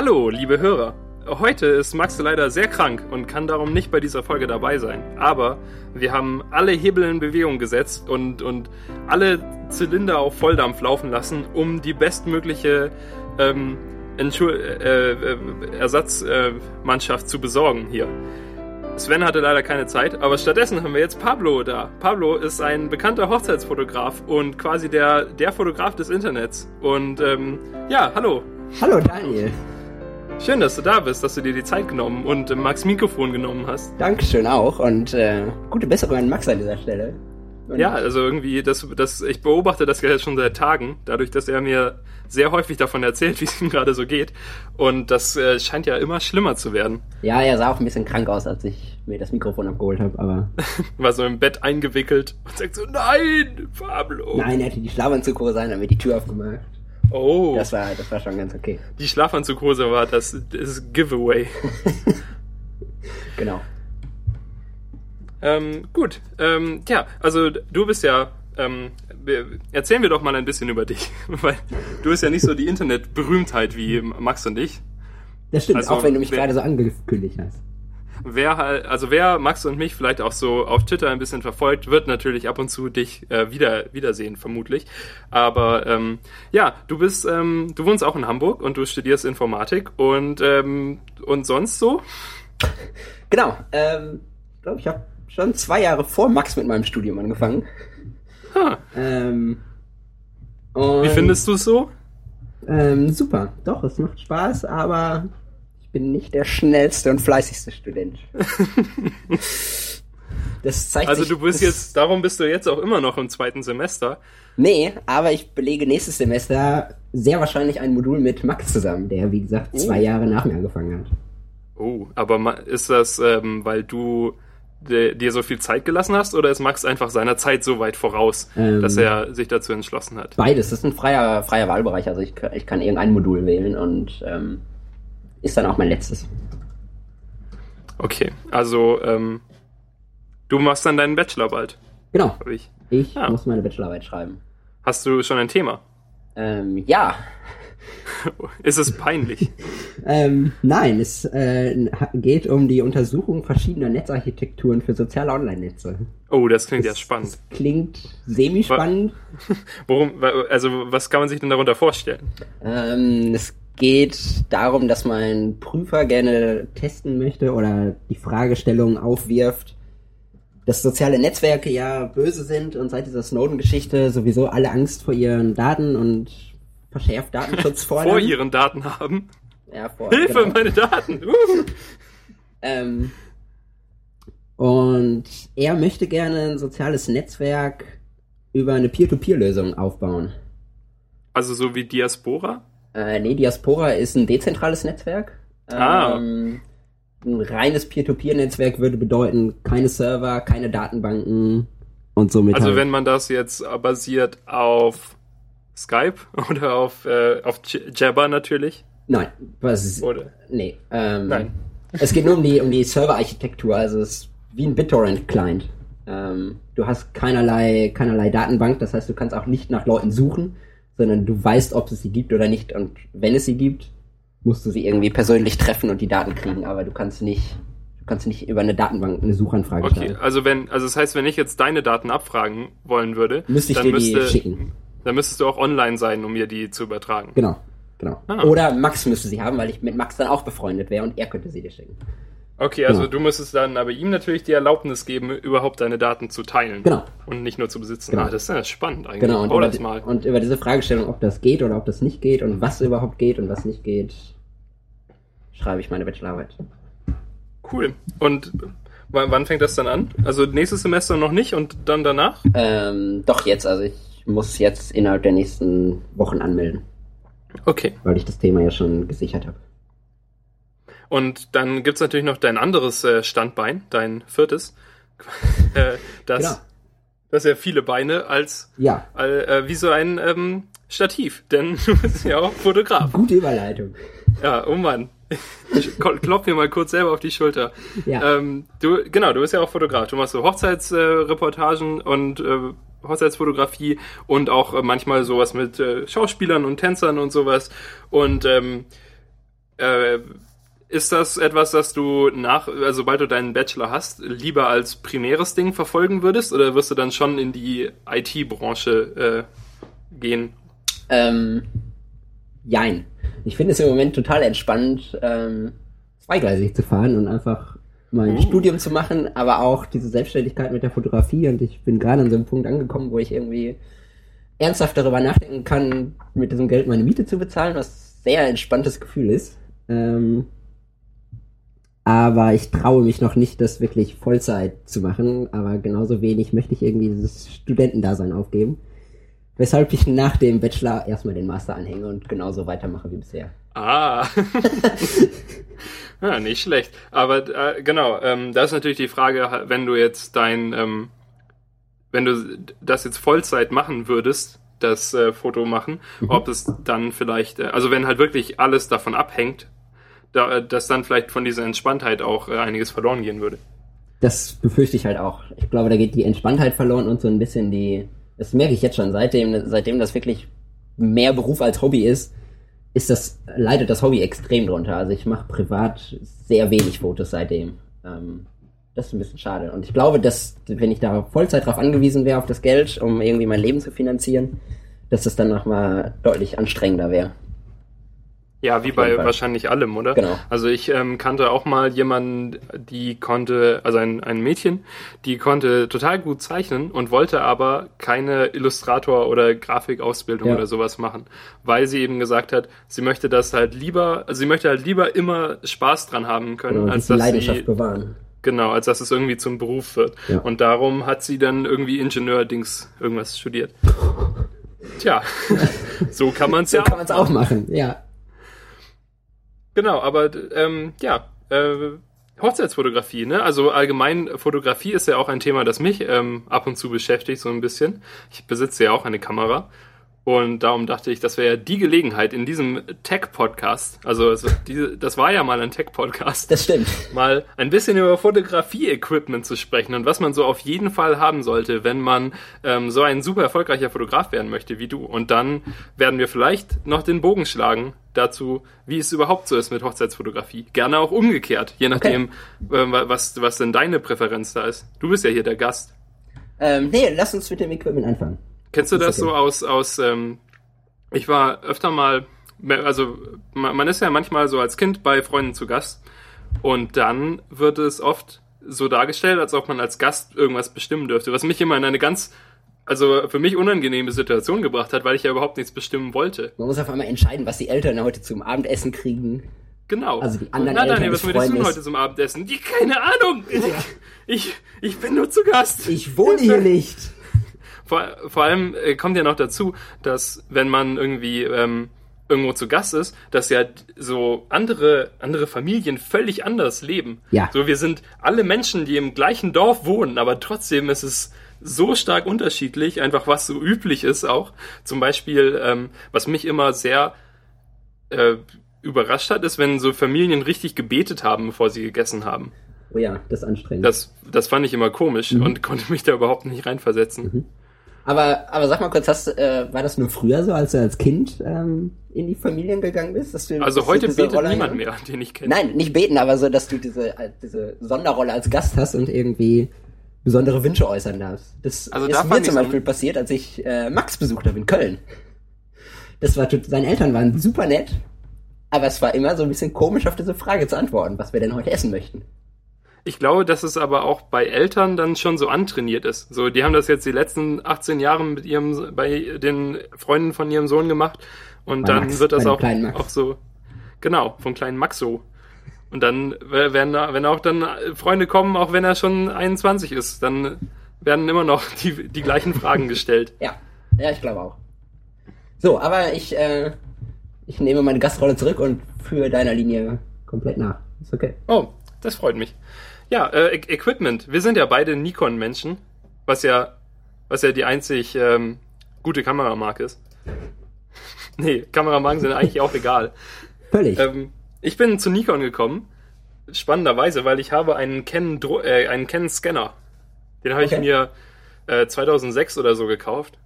Hallo, liebe Hörer. Heute ist Max leider sehr krank und kann darum nicht bei dieser Folge dabei sein. Aber wir haben alle Hebel in Bewegung gesetzt und, und alle Zylinder auf Volldampf laufen lassen, um die bestmögliche ähm, äh, äh, Ersatzmannschaft zu besorgen hier. Sven hatte leider keine Zeit, aber stattdessen haben wir jetzt Pablo da. Pablo ist ein bekannter Hochzeitsfotograf und quasi der, der Fotograf des Internets. Und ähm, ja, hallo. Hallo Daniel. Schön, dass du da bist, dass du dir die Zeit genommen und äh, Max Mikrofon genommen hast. Dankeschön auch und äh, gute Besserung an Max an dieser Stelle. Und Ja, also irgendwie, das, das, ich beobachte das ja jetzt schon seit Tagen, dadurch, dass er mir sehr häufig davon erzählt, wie es ihm gerade so geht. Und das äh, scheint ja immer schlimmer zu werden. ja, er sah auch ein bisschen krank aus, als ich mir das Mikrofon abgeholt habe, aber War so im Bett eingewickelt und sagt so, nein, Pablo. nein, er hatte die Schlafanzughose an, hat mir die Tür aufgemacht. Oh, Das war, das war schon ganz okay. die Schlafanzughose war das, das Giveaway. Genau. Ähm, gut, ähm, ja, also du bist ja, ähm, erzählen wir doch mal ein bisschen über dich, weil du bist ja nicht so die Internetberühmtheit wie Max und ich. Das stimmt, Also, auch wenn du mich gerade so angekündigt hast. Wer halt, also wer Max und mich vielleicht auch so auf Twitter ein bisschen verfolgt, wird natürlich ab und zu dich äh, wieder wiedersehen, vermutlich. Aber ähm, ja, du bist, ähm, du wohnst auch in Hamburg und du studierst Informatik und ähm, und sonst so? Genau, ähm, ich glaube, ich habe schon zwei Jahre vor Max mit meinem Studium angefangen. Ha, Ähm, wie findest du es so? Ähm, super, doch, es macht Spaß, aber ich bin nicht der schnellste und fleißigste Student. Das zeigt Also sich, du bist jetzt, darum bist du jetzt auch immer noch im zweiten Semester. Nee, aber ich belege nächstes Semester sehr wahrscheinlich ein Modul mit Max zusammen, der wie gesagt zwei Oh. Jahre nach mir angefangen hat. Oh, aber ist das, ähm, weil du dir so viel Zeit gelassen hast oder ist Max einfach seiner Zeit so weit voraus, Ähm. dass er sich dazu entschlossen hat? Beides, das ist ein freier, freier Wahlbereich, also ich, kann- ich kann irgendein Modul wählen und ähm, ist dann auch mein letztes. Okay, also ähm, du machst dann deinen Bachelor bald, Genau, ich. ich Ah. muss meine Bachelorarbeit schreiben. Hast du schon ein Thema? Ähm, ja, Ist es peinlich? Ähm, nein, es äh, geht um die Untersuchung verschiedener Netzarchitekturen für soziale Online-Netze. Oh, das klingt ja Das- spannend. Das klingt semi-spannend. Worum, also was kann man sich denn darunter vorstellen? Ähm, es geht darum, dass mein Prüfer gerne testen möchte oder die Fragestellung aufwirft, dass soziale Netzwerke ja böse sind und seit dieser Snowden-Geschichte sowieso alle Angst vor ihren Daten und verschärft Datenschutz fordern. Vor ihren Daten haben? ja, vor, Hilfe, genau. meine Daten! Uh. Ähm, und er möchte gerne ein soziales Netzwerk über eine Peer-to-Peer-Lösung aufbauen. Also so wie Diaspora? Äh, nee, Diaspora ist ein dezentrales Netzwerk. Ah. Ähm, ein reines Peer-to-Peer-Netzwerk würde bedeuten, keine Server, keine Datenbanken und somit Also halt, wenn man das jetzt basiert auf Skype oder auf, äh, auf Jabber natürlich? Nein, was Oder? nee. Ähm, Nein. Es geht nur um die, um die Serverarchitektur, also es ist wie ein BitTorrent-Client. Ähm, du hast keinerlei, keinerlei Datenbank, das heißt, du kannst auch nicht nach Leuten suchen, sondern du weißt, ob es sie gibt oder nicht. Und wenn es sie gibt, musst du sie irgendwie persönlich treffen und die Daten kriegen, aber du kannst nicht, du kannst nicht über eine Datenbank eine Suchanfrage Okay, stellen. also wenn, also das heißt, wenn ich jetzt deine Daten abfragen wollen würde, Müsste ich dann dir müsste, die schicken. dann müsstest du auch online sein, um mir die zu übertragen. Genau, genau. Ah. Oder Max müsste sie haben, weil ich mit Max dann auch befreundet wäre und er könnte sie dir schicken. Okay, also Ja. du müsstest dann aber ihm natürlich die Erlaubnis geben, überhaupt deine Daten zu teilen. Genau. Und nicht nur zu besitzen. Genau. Ah, das ist ja spannend eigentlich. Genau, und Bau über, das mal. und über diese Fragestellung, ob das geht oder ob das nicht geht und was überhaupt geht und was nicht geht, schreibe ich meine Bachelorarbeit. Cool. Und wann, wann fängt das dann an? Also nächstes Semester noch nicht und dann danach? Ähm, doch jetzt, also ich muss jetzt innerhalb der nächsten Wochen anmelden, Okay. weil ich das Thema ja schon gesichert habe. Und dann gibt's natürlich noch dein anderes äh, Standbein, dein viertes. äh, das, Genau. das ja viele Beine als Ja, äh, wie so ein ähm, Stativ, denn du bist ja auch Fotograf. gute Überleitung. Ja, oh Mann. Ich klopf mir mal kurz selber auf die Schulter. Ja. Ähm, du, genau, du bist ja auch Fotograf. Du machst so Hochzeitsreportagen äh, und äh, Hochzeitsfotografie und auch äh, manchmal sowas mit äh, Schauspielern und Tänzern und sowas. Und ähm, Äh, ist das etwas, das du nach, also sobald du deinen Bachelor hast, lieber als primäres Ding verfolgen würdest oder wirst du dann schon in die IT-Branche äh, gehen? Ähm, jein. Ich finde es im Moment total entspannt, ähm, zweigleisig zu fahren und einfach mein Uh. Studium zu machen, aber auch diese Selbstständigkeit mit der Fotografie und ich bin gerade an so einem Punkt angekommen, wo ich irgendwie ernsthaft darüber nachdenken kann, mit diesem Geld meine Miete zu bezahlen, was sehr entspanntes Gefühl ist. Ähm, aber ich traue mich noch nicht, das wirklich Vollzeit zu machen, aber genauso wenig möchte ich irgendwie dieses Studentendasein aufgeben. Weshalb ich nach dem Bachelor erstmal den Master anhänge und genauso weitermache wie bisher. Ah. ja, nicht schlecht. Aber äh, genau, ähm, da ist natürlich die Frage, wenn du jetzt dein, ähm, wenn du das jetzt Vollzeit machen würdest, das äh, Foto machen, Mhm. ob es dann vielleicht, äh, also wenn halt wirklich alles davon abhängt, da, äh, dass dann vielleicht von dieser Entspanntheit auch äh, einiges verloren gehen würde. Das befürchte ich halt auch. Ich glaube, da geht die Entspanntheit verloren und so ein bisschen die, das merke ich jetzt schon, seitdem, seitdem das wirklich mehr Beruf als Hobby ist, ist das, leidet das Hobby extrem drunter. Also ich mache privat sehr wenig Fotos seitdem. Ähm, das ist ein bisschen schade. Und ich glaube, dass, wenn ich da Vollzeit drauf angewiesen wäre, auf das Geld, um irgendwie mein Leben zu finanzieren, dass das dann nochmal deutlich anstrengender wäre. Ja, wie bei Fall. wahrscheinlich allem, oder? Genau. Also ich ähm, kannte auch mal jemanden, die konnte, also ein, ein Mädchen, die konnte total gut zeichnen und wollte aber keine Illustrator- oder Grafikausbildung Ja. oder sowas machen, weil sie eben gesagt hat, sie möchte das halt lieber, also sie möchte halt lieber immer Spaß dran haben können, Genau, als die dass Leidenschaft sie, bewahren. genau, als dass es irgendwie zum Beruf wird. Ja. Und darum hat sie dann irgendwie Ingenieur-Dings irgendwas studiert. Tja, so kann man es So ja kann man es auch machen, ja. Genau, aber ähm, ja, äh, Hochzeitsfotografie, ne? Also allgemein Fotografie ist ja auch ein Thema, das mich ähm, ab und zu beschäftigt, so ein bisschen. Ich besitze ja auch eine Kamera. Und darum dachte ich, das wäre ja die Gelegenheit in diesem Tech-Podcast, also diese, das war ja mal ein Tech-Podcast, Das stimmt. mal ein bisschen über Fotografie-Equipment zu sprechen und was man so auf jeden Fall haben sollte, wenn man ähm, so ein super erfolgreicher Fotograf werden möchte wie du. Und dann werden wir vielleicht noch den Bogen schlagen dazu, wie es überhaupt so ist mit Hochzeitsfotografie. Gerne auch umgekehrt, je nachdem, äh, was, was denn deine Präferenz da ist. Du bist ja hier der Gast. Ähm, nee, lass uns mit dem Equipment anfangen. Kennst du das so aus, aus ähm, ich war öfter mal, also man, ist ja manchmal so als Kind bei Freunden zu Gast und dann wird es oft so dargestellt, als ob man als Gast irgendwas bestimmen dürfte, was mich immer in eine ganz, also für mich unangenehme Situation gebracht hat, weil ich ja überhaupt nichts bestimmen wollte. Man muss auf einmal entscheiden, was die Eltern heute zum Abendessen kriegen. Genau. Also die anderen Na, Eltern Daniel, was des würdest du heute zum Abendessen? Die, keine Ahnung. Ich, ich bin nur zu Gast. Ich wohne hier nicht. Vor, vor allem äh, kommt ja noch dazu, dass wenn man irgendwie ähm, irgendwo zu Gast ist, dass ja so andere, andere Familien völlig anders leben. Ja. So, wir sind alle Menschen, die im gleichen Dorf wohnen, aber trotzdem ist es so stark unterschiedlich, einfach was so üblich ist auch. Zum Beispiel, ähm, was mich immer sehr äh, überrascht hat, ist, wenn so Familien richtig gebetet haben, bevor sie gegessen haben. Oh ja, das ist anstrengend. Das, das fand ich immer komisch Mhm. und konnte mich da überhaupt nicht reinversetzen. Aber, aber sag mal kurz, hast, äh, war das nur früher so, als du als Kind ähm, in die Familien gegangen bist? Dass du, Also dass du heute diese betet Rolle niemand mehr, den ich kenne. Nein, nicht beten, aber so, dass du diese, diese Sonderrolle als Gast hast und irgendwie besondere Wünsche äußern darfst. Das Also ist mir zum so- Beispiel passiert, als ich äh, Max besucht habe in Köln. Das war, seine Eltern waren super nett, aber es war immer so ein bisschen komisch, auf diese Frage zu antworten, was wir denn heute essen möchten. Ich glaube, dass es aber auch bei Eltern dann schon so antrainiert ist. So, die haben das jetzt die letzten 18 Jahre mit ihrem, bei den Freunden von ihrem Sohn gemacht und Bei dann Max, wird das auch, auch so, genau, vom kleinen Max so. Und dann werden, da- wenn auch dann Freunde kommen, auch wenn er schon 21 ist, dann werden immer noch die, die gleichen Fragen gestellt. Ja, ja, ich glaube auch. So, aber ich, äh, ich nehme meine Gastrolle zurück und führe deiner Linie komplett nach. Ist okay. Oh, das freut mich. Ja, äh, E- Equipment. Wir sind ja beide Nikon-Menschen, was ja, was ja die einzig ähm, gute Kameramarke ist. nee, Kameramarken sind eigentlich auch egal. Völlig. Ähm, ich bin zu Nikon gekommen, spannenderweise, weil ich habe einen Canon, Dro äh, einen Canon Scanner. Den habe Okay. ich mir äh, 2006 oder so gekauft.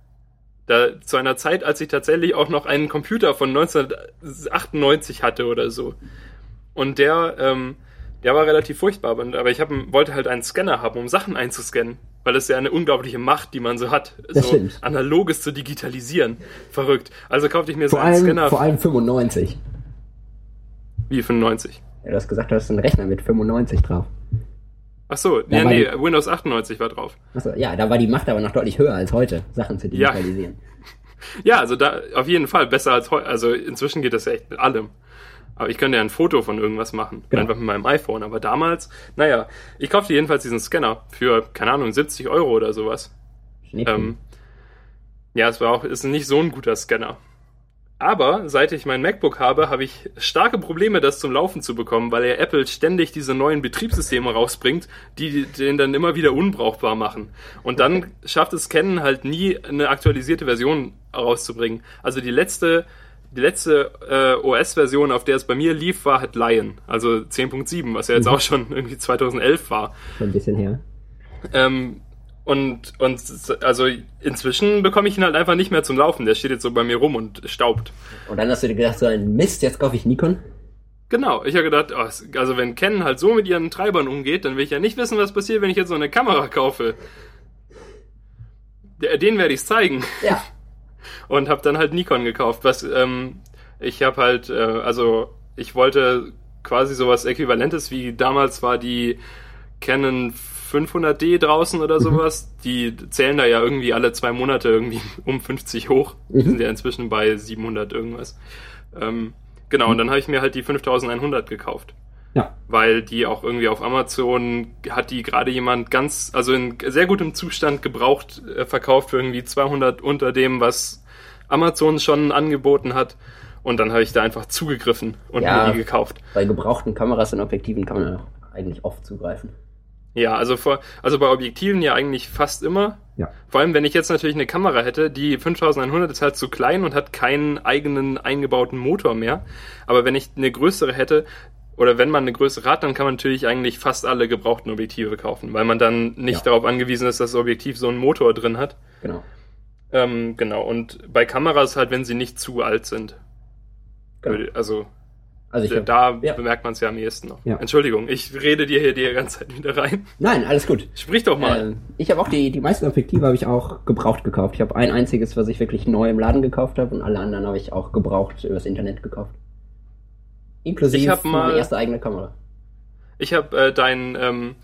Da, zu einer Zeit, als ich tatsächlich auch noch einen Computer von 1998 hatte oder so. Und der, ähm, der war relativ furchtbar, aber ich hab, wollte halt einen Scanner haben, um Sachen einzuscannen. Weil das ist ja eine unglaubliche Macht, die man so hat, Das so stimmt. analoges zu digitalisieren. Verrückt. Also kaufte ich mir so Vor einen allem, Scanner vor allem 95. wie 95. Ja, du hast gesagt, du hast einen Rechner mit 95 drauf. Ach so, Ja, ja, nee, die- Windows 98 war drauf. Achso, ja, da war die Macht aber noch deutlich höher als heute, Sachen zu Ja. digitalisieren. Ja, also da auf jeden Fall besser als heute. Also inzwischen geht das ja echt mit allem. Aber ich könnte ja ein Foto von irgendwas machen. Genau. Einfach mit meinem iPhone. Aber damals, naja, ich kaufte jedenfalls diesen Scanner für, keine Ahnung, 70 Euro oder sowas. Ähm, ja, es war auch, ist nicht so ein guter Scanner. Aber seit ich mein MacBook habe, habe ich starke Probleme, das zum Laufen zu bekommen, weil ja Apple ständig diese neuen Betriebssysteme rausbringt, die den dann immer wieder unbrauchbar machen. Und dann schafft es Canon halt nie, eine aktualisierte Version rauszubringen. Also die letzte, die letzte äh, OS-Version, auf der es bei mir lief, war halt Lion, also 10.7, was ja jetzt auch schon irgendwie 2011 war. Schon ein bisschen her. Ähm, und, und also inzwischen bekomme ich ihn halt einfach nicht mehr zum Laufen. Der steht jetzt so bei mir rum und staubt. Und dann hast du dir gedacht, so ein Mist, jetzt kaufe ich Nikon. Genau, ich habe gedacht, oh, also wenn Canon halt so mit ihren Treibern umgeht, dann will ich ja nicht wissen, was passiert, wenn ich jetzt so eine Kamera kaufe. Den werde ich zeigen. Ja. Und habe dann halt Nikon gekauft. Was ähm, ich habe halt, äh, also ich wollte quasi sowas Äquivalentes wie damals war die Canon 500D draußen oder sowas. Die zählen da ja irgendwie alle zwei Monate irgendwie um 50 hoch. Die Mhm. sind ja inzwischen bei 700 irgendwas. Ähm, genau, und dann habe ich mir halt die 5100 gekauft. Ja. Weil die auch irgendwie auf Amazon hat die gerade jemand ganz, also in sehr gutem Zustand gebraucht äh, verkauft für irgendwie 200 unter dem, was Amazon schon angeboten hat. Und dann habe ich da einfach zugegriffen und Ja. mir die gekauft. Bei gebrauchten Kameras und Objektiven kann man auch eigentlich oft zugreifen. Ja, also vor, also bei Objektiven ja eigentlich fast immer. Ja. Vor allem, wenn ich jetzt natürlich eine Kamera hätte, die 5100 ist halt zu klein und hat keinen eigenen eingebauten Motor mehr. Aber wenn ich eine größere hätte, oder wenn man eine größere hat, dann kann man natürlich eigentlich fast alle gebrauchten Objektive kaufen, weil man dann nicht Ja. darauf angewiesen ist, dass das Objektiv so einen Motor drin hat. Genau. Ähm, genau, und bei Kameras halt, wenn sie nicht zu alt sind. genau. Also Also hab, da ja. bemerkt man es ja am ehesten noch. Ja. Entschuldigung, ich rede dir hier die ganze Zeit wieder rein. Nein, alles gut. Sprich doch mal. Ähm, ich habe auch die, die meisten Objektive habe ich auch gebraucht gekauft. Ich habe ein einziges, was ich wirklich neu im Laden gekauft habe und alle anderen habe ich auch gebraucht übers Internet gekauft. Inklusive meine erste eigene Kamera. Ich habe äh, dein ähm,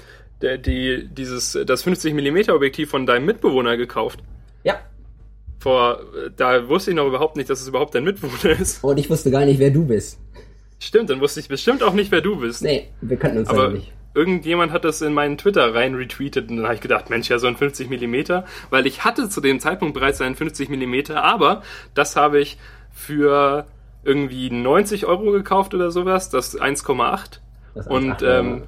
der, die dieses das 50 mm Objektiv von deinem Mitbewohner gekauft. Ja. Vor äh, da wusste ich noch überhaupt nicht, dass es überhaupt dein Mitbewohner ist. Und ich wusste gar nicht, wer du bist. Stimmt, dann wusste ich bestimmt auch nicht, wer du bist. Nee, wir kannten uns Aber aber nicht. irgendjemand hat das in meinen Twitter rein retweetet und dann habe ich gedacht, Mensch, ja so ein 50 mm, weil ich hatte zu dem Zeitpunkt bereits einen 50 mm, aber das habe ich für irgendwie 90 Euro gekauft oder sowas, das 1,8 Das und 1,8 ähm,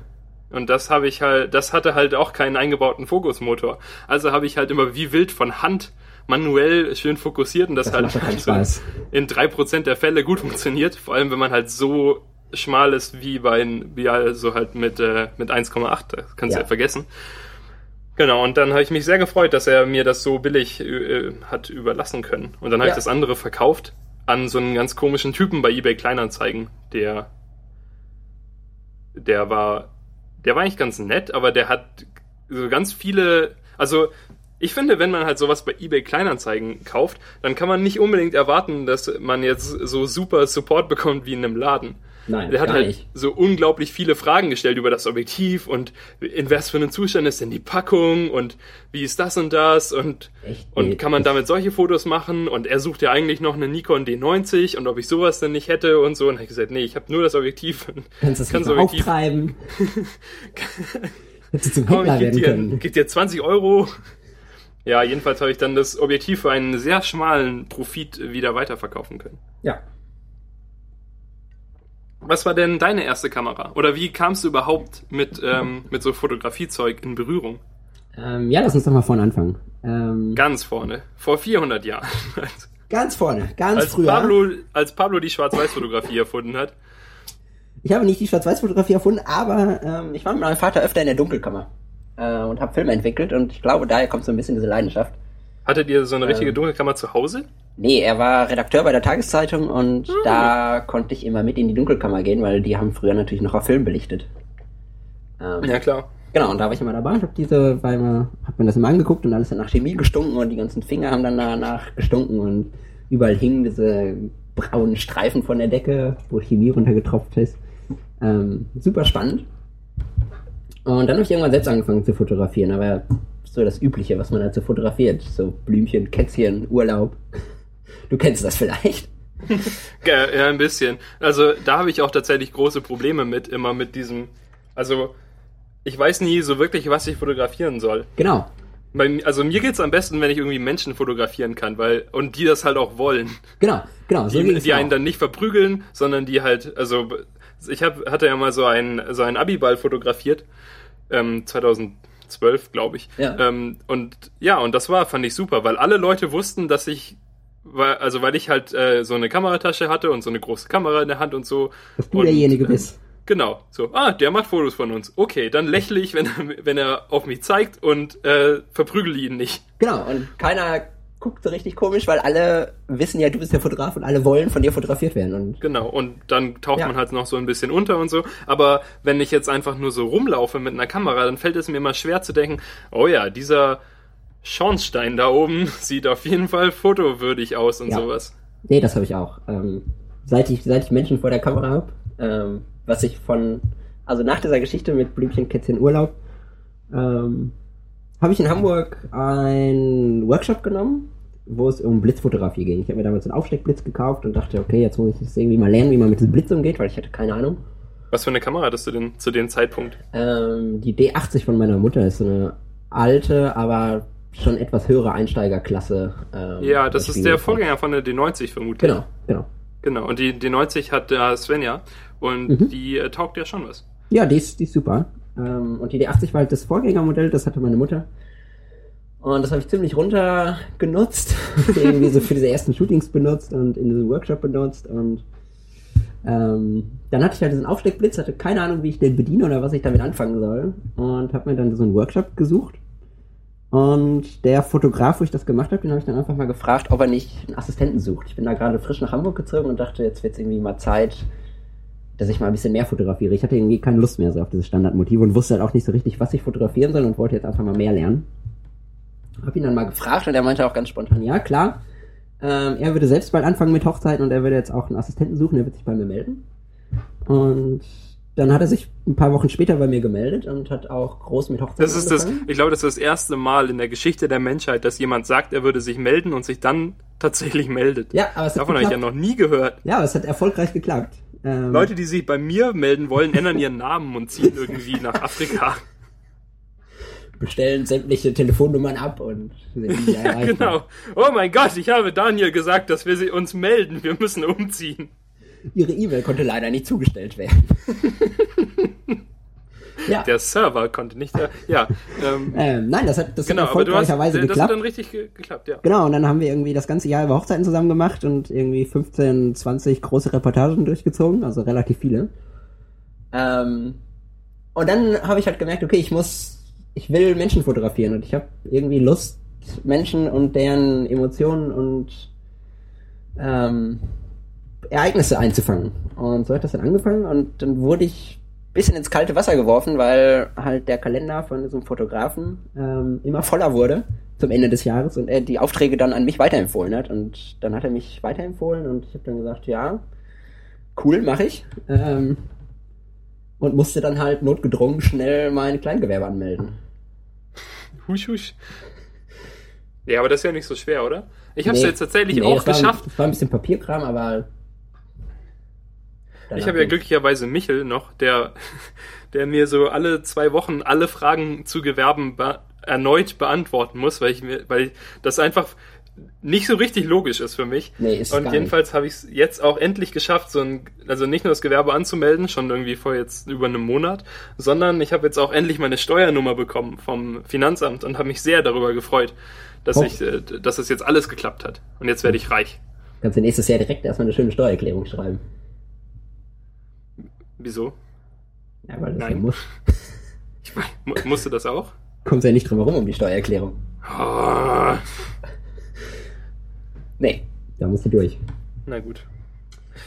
und das habe ich halt, das hatte halt auch keinen eingebauten Fokusmotor. Also habe ich halt immer wie wild von Hand manuell schön fokussiert und das, Das halt so in drei Prozent der Fälle gut funktioniert. Vor allem, wenn man halt so schmal ist wie bei wie also halt mit, äh, mit 1,8. Das kannst du Ja. ja vergessen. Genau, und dann habe ich mich sehr gefreut, dass er mir das so billig äh, hat überlassen können. Und dann habe Ja. ich das andere verkauft an so einen ganz komischen Typen bei eBay Kleinanzeigen, der der war der war eigentlich ganz nett, aber der hat so ganz viele, also ich finde, wenn man halt sowas bei eBay Kleinanzeigen kauft, dann kann man nicht unbedingt erwarten, dass man jetzt so super Support bekommt wie in einem Laden. Nein, Der hat halt nicht. so unglaublich viele Fragen gestellt über das Objektiv und in was für einem Zustand ist denn die Packung und wie ist das und das und, Echt? und kann man das- damit solche Fotos machen und er sucht ja eigentlich noch eine Nikon D90 und ob ich sowas denn nicht hätte und so und hab ich gesagt, nee, ich habe nur das Objektiv. Kannst du es Kannst Objektiv- auftreiben? Hättest du zum Händler werden können. geb dir 20 Euro. Ja, jedenfalls habe ich dann das Objektiv für einen sehr schmalen Profit wieder weiterverkaufen können. Ja. Was war denn deine erste Kamera? Oder wie kamst du überhaupt mit, ähm, mit so Fotografiezeug in Berührung? Ähm, ja, lass uns doch mal vorne anfangen. Ähm, Ganz vorne, vor 400 Jahren. ganz vorne, ganz Als früher. Pablo, als Pablo die Schwarz-Weiß-Fotografie erfunden hat. Ich habe nicht die Schwarz-Weiß-Fotografie erfunden, aber ähm, ich war mit meinem Vater öfter in der Dunkelkammer äh, und habe Filme entwickelt und ich glaube, daher kommt so ein bisschen diese Leidenschaft. Hattet ihr so eine richtige Ähm. Dunkelkammer zu Hause? Nee, er war Redakteur bei der Tageszeitung und Hm. da konnte ich immer mit in die Dunkelkammer gehen, weil die haben früher natürlich noch auf Film belichtet. Ähm, Ja, klar. Genau, und da war ich immer dabei und hab diese, war immer, hab mir das immer angeguckt und alles hat nach Chemie gestunken und die ganzen Finger haben dann danach gestunken und überall hingen diese braunen Streifen von der Decke, wo Chemie runtergetropft ist. Ähm, super spannend. Und dann habe ich irgendwann selbst angefangen zu fotografieren, aber so das Übliche, was man dazu fotografiert. So Blümchen, Kätzchen, Urlaub. Du kennst das vielleicht. Ja, ja, ein bisschen. Also da habe ich auch tatsächlich große Probleme mit, immer mit diesem. Also ich weiß nie so wirklich, was ich fotografieren soll. Genau. Bei, also mir geht's am besten, wenn ich irgendwie Menschen fotografieren kann, weil und die das halt auch wollen. Genau, genau. So Die, es die einen auch. dann nicht verprügeln, sondern die halt, also ich hab, hatte ja mal so einen so einen Abiball fotografiert, ähm, 2012, glaube ich. Ja. Ähm, und ja, und das war, fand ich super, weil alle Leute wussten, dass ich, weil, also weil ich halt äh, so eine Kameratasche hatte und so eine große Kamera in der Hand und so. Dass du und, derjenige äh, bist. Genau, so, ah, der macht Fotos von uns. Okay, dann lächle ich, wenn er, wenn er auf mich zeigt und äh, verprügele ihn nicht. Genau, und keiner guckt so richtig komisch, weil alle wissen ja, du bist der Fotograf und alle wollen von dir fotografiert werden. Und Genau, und dann taucht Ja. man halt noch so ein bisschen unter und so. Aber wenn ich jetzt einfach nur so rumlaufe mit einer Kamera, dann fällt es mir immer schwer zu denken, oh ja, dieser Schornstein da oben sieht auf jeden Fall fotowürdig aus und Ja. sowas. nee, das habe ich auch. Ähm, seit ich seit ich Menschen vor der Kamera habe, ähm, was ich von also nach dieser Geschichte mit Blümchen Kätzchen Urlaub, ähm, habe ich in Hamburg einen Workshop genommen, wo es um Blitzfotografie ging. Ich habe mir damals einen Aufsteckblitz gekauft und dachte, okay, jetzt muss ich das irgendwie mal lernen, wie man mit diesem Blitz umgeht, weil ich hatte keine Ahnung. Was für eine Kamera hattest du denn zu dem Zeitpunkt? Ähm, die D80 von meiner Mutter ist so eine alte, aber schon etwas höhere Einsteigerklasse. Ähm, Ja, das ist der. Vorgänger von der D90 vermutlich. Genau, genau. Genau, und die D90 hat der Svenja und Mhm. die äh, taugt ja schon was. Ja, die ist, die ist super. Ähm, und die D80 war halt das Vorgängermodell, das hatte meine Mutter. Und das habe ich ziemlich runter genutzt. irgendwie so für diese ersten Shootings benutzt und in diesem Workshop benutzt. Und ähm, dann hatte ich halt diesen Aufsteckblitz, hatte keine Ahnung, wie ich den bediene oder was ich damit anfangen soll. Und habe mir dann so einen Workshop gesucht. Und der Fotograf, wo ich das gemacht habe, den habe ich dann einfach mal gefragt, ob er nicht einen Assistenten sucht. Ich bin da gerade frisch nach Hamburg gezogen und dachte, jetzt wird es irgendwie mal Zeit, dass ich mal ein bisschen mehr fotografiere. Ich hatte irgendwie keine Lust mehr so auf dieses Standardmotiv und wusste halt auch nicht so richtig, was ich fotografieren soll und wollte jetzt einfach mal mehr lernen. Hab ihn dann mal gefragt und er meinte auch ganz spontan, ja klar, ähm, er würde selbst bald anfangen mit Hochzeiten und er würde jetzt auch einen Assistenten suchen, der wird sich bei mir melden. Und dann hat er sich ein paar Wochen später bei mir gemeldet und hat auch groß mit Hochzeiten Das ist das, ich glaube, das ist das erste Mal in der Geschichte der Menschheit, dass jemand sagt, er würde sich melden und sich dann tatsächlich meldet. Ja, aber es Davon habe ich ja noch nie gehört. Ja, aber es hat erfolgreich geklappt. Ähm, Leute, die sich bei mir melden wollen, ändern ihren Namen und ziehen irgendwie nach Afrika. bestellen sämtliche Telefonnummern ab und sind Ja, erreichbar. genau. Oh mein Gott, ich habe Daniel gesagt, dass wir sie uns melden. Wir müssen umziehen. Ihre E-Mail konnte leider nicht zugestellt werden. ja, Der Server konnte nicht. Äh, ja, ähm, ähm, nein, das hat, das genau. hat du hast, erfolgreicherweise das hat geklappt. dann richtig ge geklappt, ja. Genau, und dann haben wir irgendwie das ganze Jahr über Hochzeiten zusammen gemacht und irgendwie 15, 20 große Reportagen durchgezogen, also relativ viele. Ähm, und dann habe ich halt gemerkt, okay, ich muss, ich will Menschen fotografieren und ich habe irgendwie Lust, Menschen und deren Emotionen und ähm, Ereignisse einzufangen. Und so hat das dann angefangen und dann wurde ich bisschen ins kalte Wasser geworfen, weil halt der Kalender von diesem Fotografen ähm, immer voller wurde zum Ende des Jahres und er die Aufträge dann an mich weiterempfohlen hat. Und dann hat er mich weiterempfohlen und ich habe dann gesagt, ja, cool, mache ich. Ähm, und musste dann halt notgedrungen schnell mein Kleingewerbe anmelden. Husch, husch. Ja, aber das ist ja nicht so schwer, oder? Ich habe es Nee. jetzt tatsächlich Nee, auch war, geschafft. Das war ein bisschen Papierkram, aber. Ich habe ja glücklicherweise Michel noch, der, der mir so alle zwei Wochen alle Fragen zu Gewerben be erneut beantworten muss, weil ich mir, weil ich, das einfach nicht so richtig logisch ist für mich. Nee, ist Und jedenfalls habe ich es jetzt auch endlich geschafft, so ein, also nicht nur das Gewerbe anzumelden, schon irgendwie vor jetzt über einem Monat, sondern ich habe jetzt auch endlich meine Steuernummer bekommen vom Finanzamt und habe mich sehr darüber gefreut, dass Oh. ich, äh, dass es jetzt alles geklappt hat. Und jetzt werde ich reich. Kannst du nächstes Jahr direkt erstmal eine schöne Steuererklärung schreiben. Wieso? Ja, weil das Nein. ja muss. Ich mu- musste das auch? Kommst ja nicht drum herum um die Steuererklärung. Ah, Nee, da musst du durch. na gut.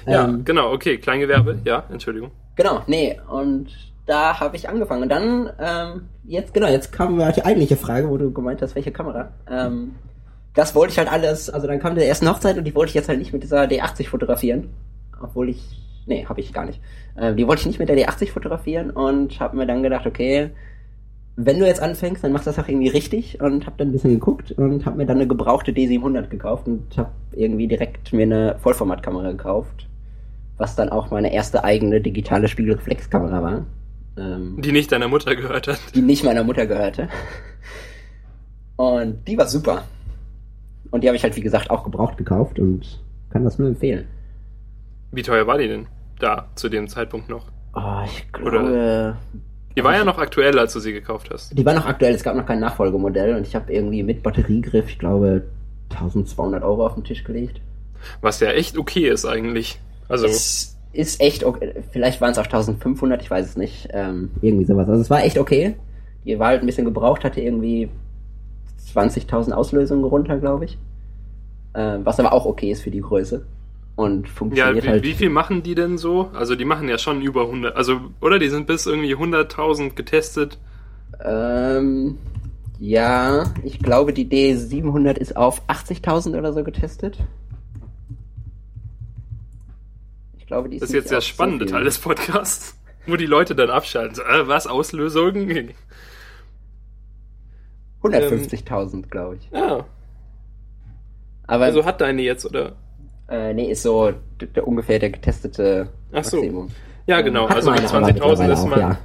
Ja, Ähm, genau, okay, Kleingewerbe, ja, Entschuldigung. Genau, nee, und da habe ich angefangen. Und dann, ähm, jetzt, genau, jetzt kam die eigentliche Frage, wo du gemeint hast, welche Kamera. Ähm, das wollte ich halt alles, also dann kam der erste Hochzeit und die wollte ich jetzt halt nicht mit dieser D80 fotografieren. Obwohl ich, nee, habe ich gar nicht. Ähm, die wollte ich nicht mit der D80 fotografieren und habe mir dann gedacht, okay, wenn du jetzt anfängst, dann machst du das auch irgendwie richtig und habe dann ein bisschen geguckt und habe mir dann eine gebrauchte D700 gekauft und habe irgendwie direkt mir eine Vollformatkamera gekauft, was dann auch meine erste eigene digitale Spiegelreflexkamera war, ähm, Die nicht deiner Mutter gehört hat. die nicht meiner Mutter gehörte. Und die war super. Und die habe ich halt, wie gesagt, auch gebraucht gekauft und kann das nur empfehlen. Wie teuer war die denn da zu dem Zeitpunkt noch? Oh, ich glaube, Die war ja noch aktuell, als du sie gekauft hast. die war noch aktuell, es gab noch kein Nachfolgemodell und ich habe irgendwie mit Batteriegriff, ich glaube, 1200 Euro auf den Tisch gelegt. Was ja echt okay ist eigentlich. Also, Es ist echt okay. Vielleicht waren es auch 1500, ich weiß es nicht. Ähm, irgendwie sowas. Also es war echt okay. Die war halt ein bisschen gebraucht, hatte irgendwie 20.000 Auslösungen runter, glaube ich. Ähm, was aber auch okay ist für die Größe. Und ja, funktioniert wie, halt. wie viel machen die denn so? Also, die machen ja schon über 100, also, oder? Die sind bis irgendwie 100.000 getestet. Ähm, ja, ich glaube, die D700 ist auf 80.000 oder so getestet. Ich glaube, die ist Das ist jetzt der so spannende viel. Teil des Podcasts, wo die Leute dann abschalten. So, äh, was, Auslösungen? 150.000, glaube ich. Ja, Aber also hat deine jetzt, oder? Äh, nee, ist so d- der, ungefähr der getestete Ach so. Maximum. Ja, genau. Hat Also mit meine aber 20.000 mittlerweile ist, auch, ja.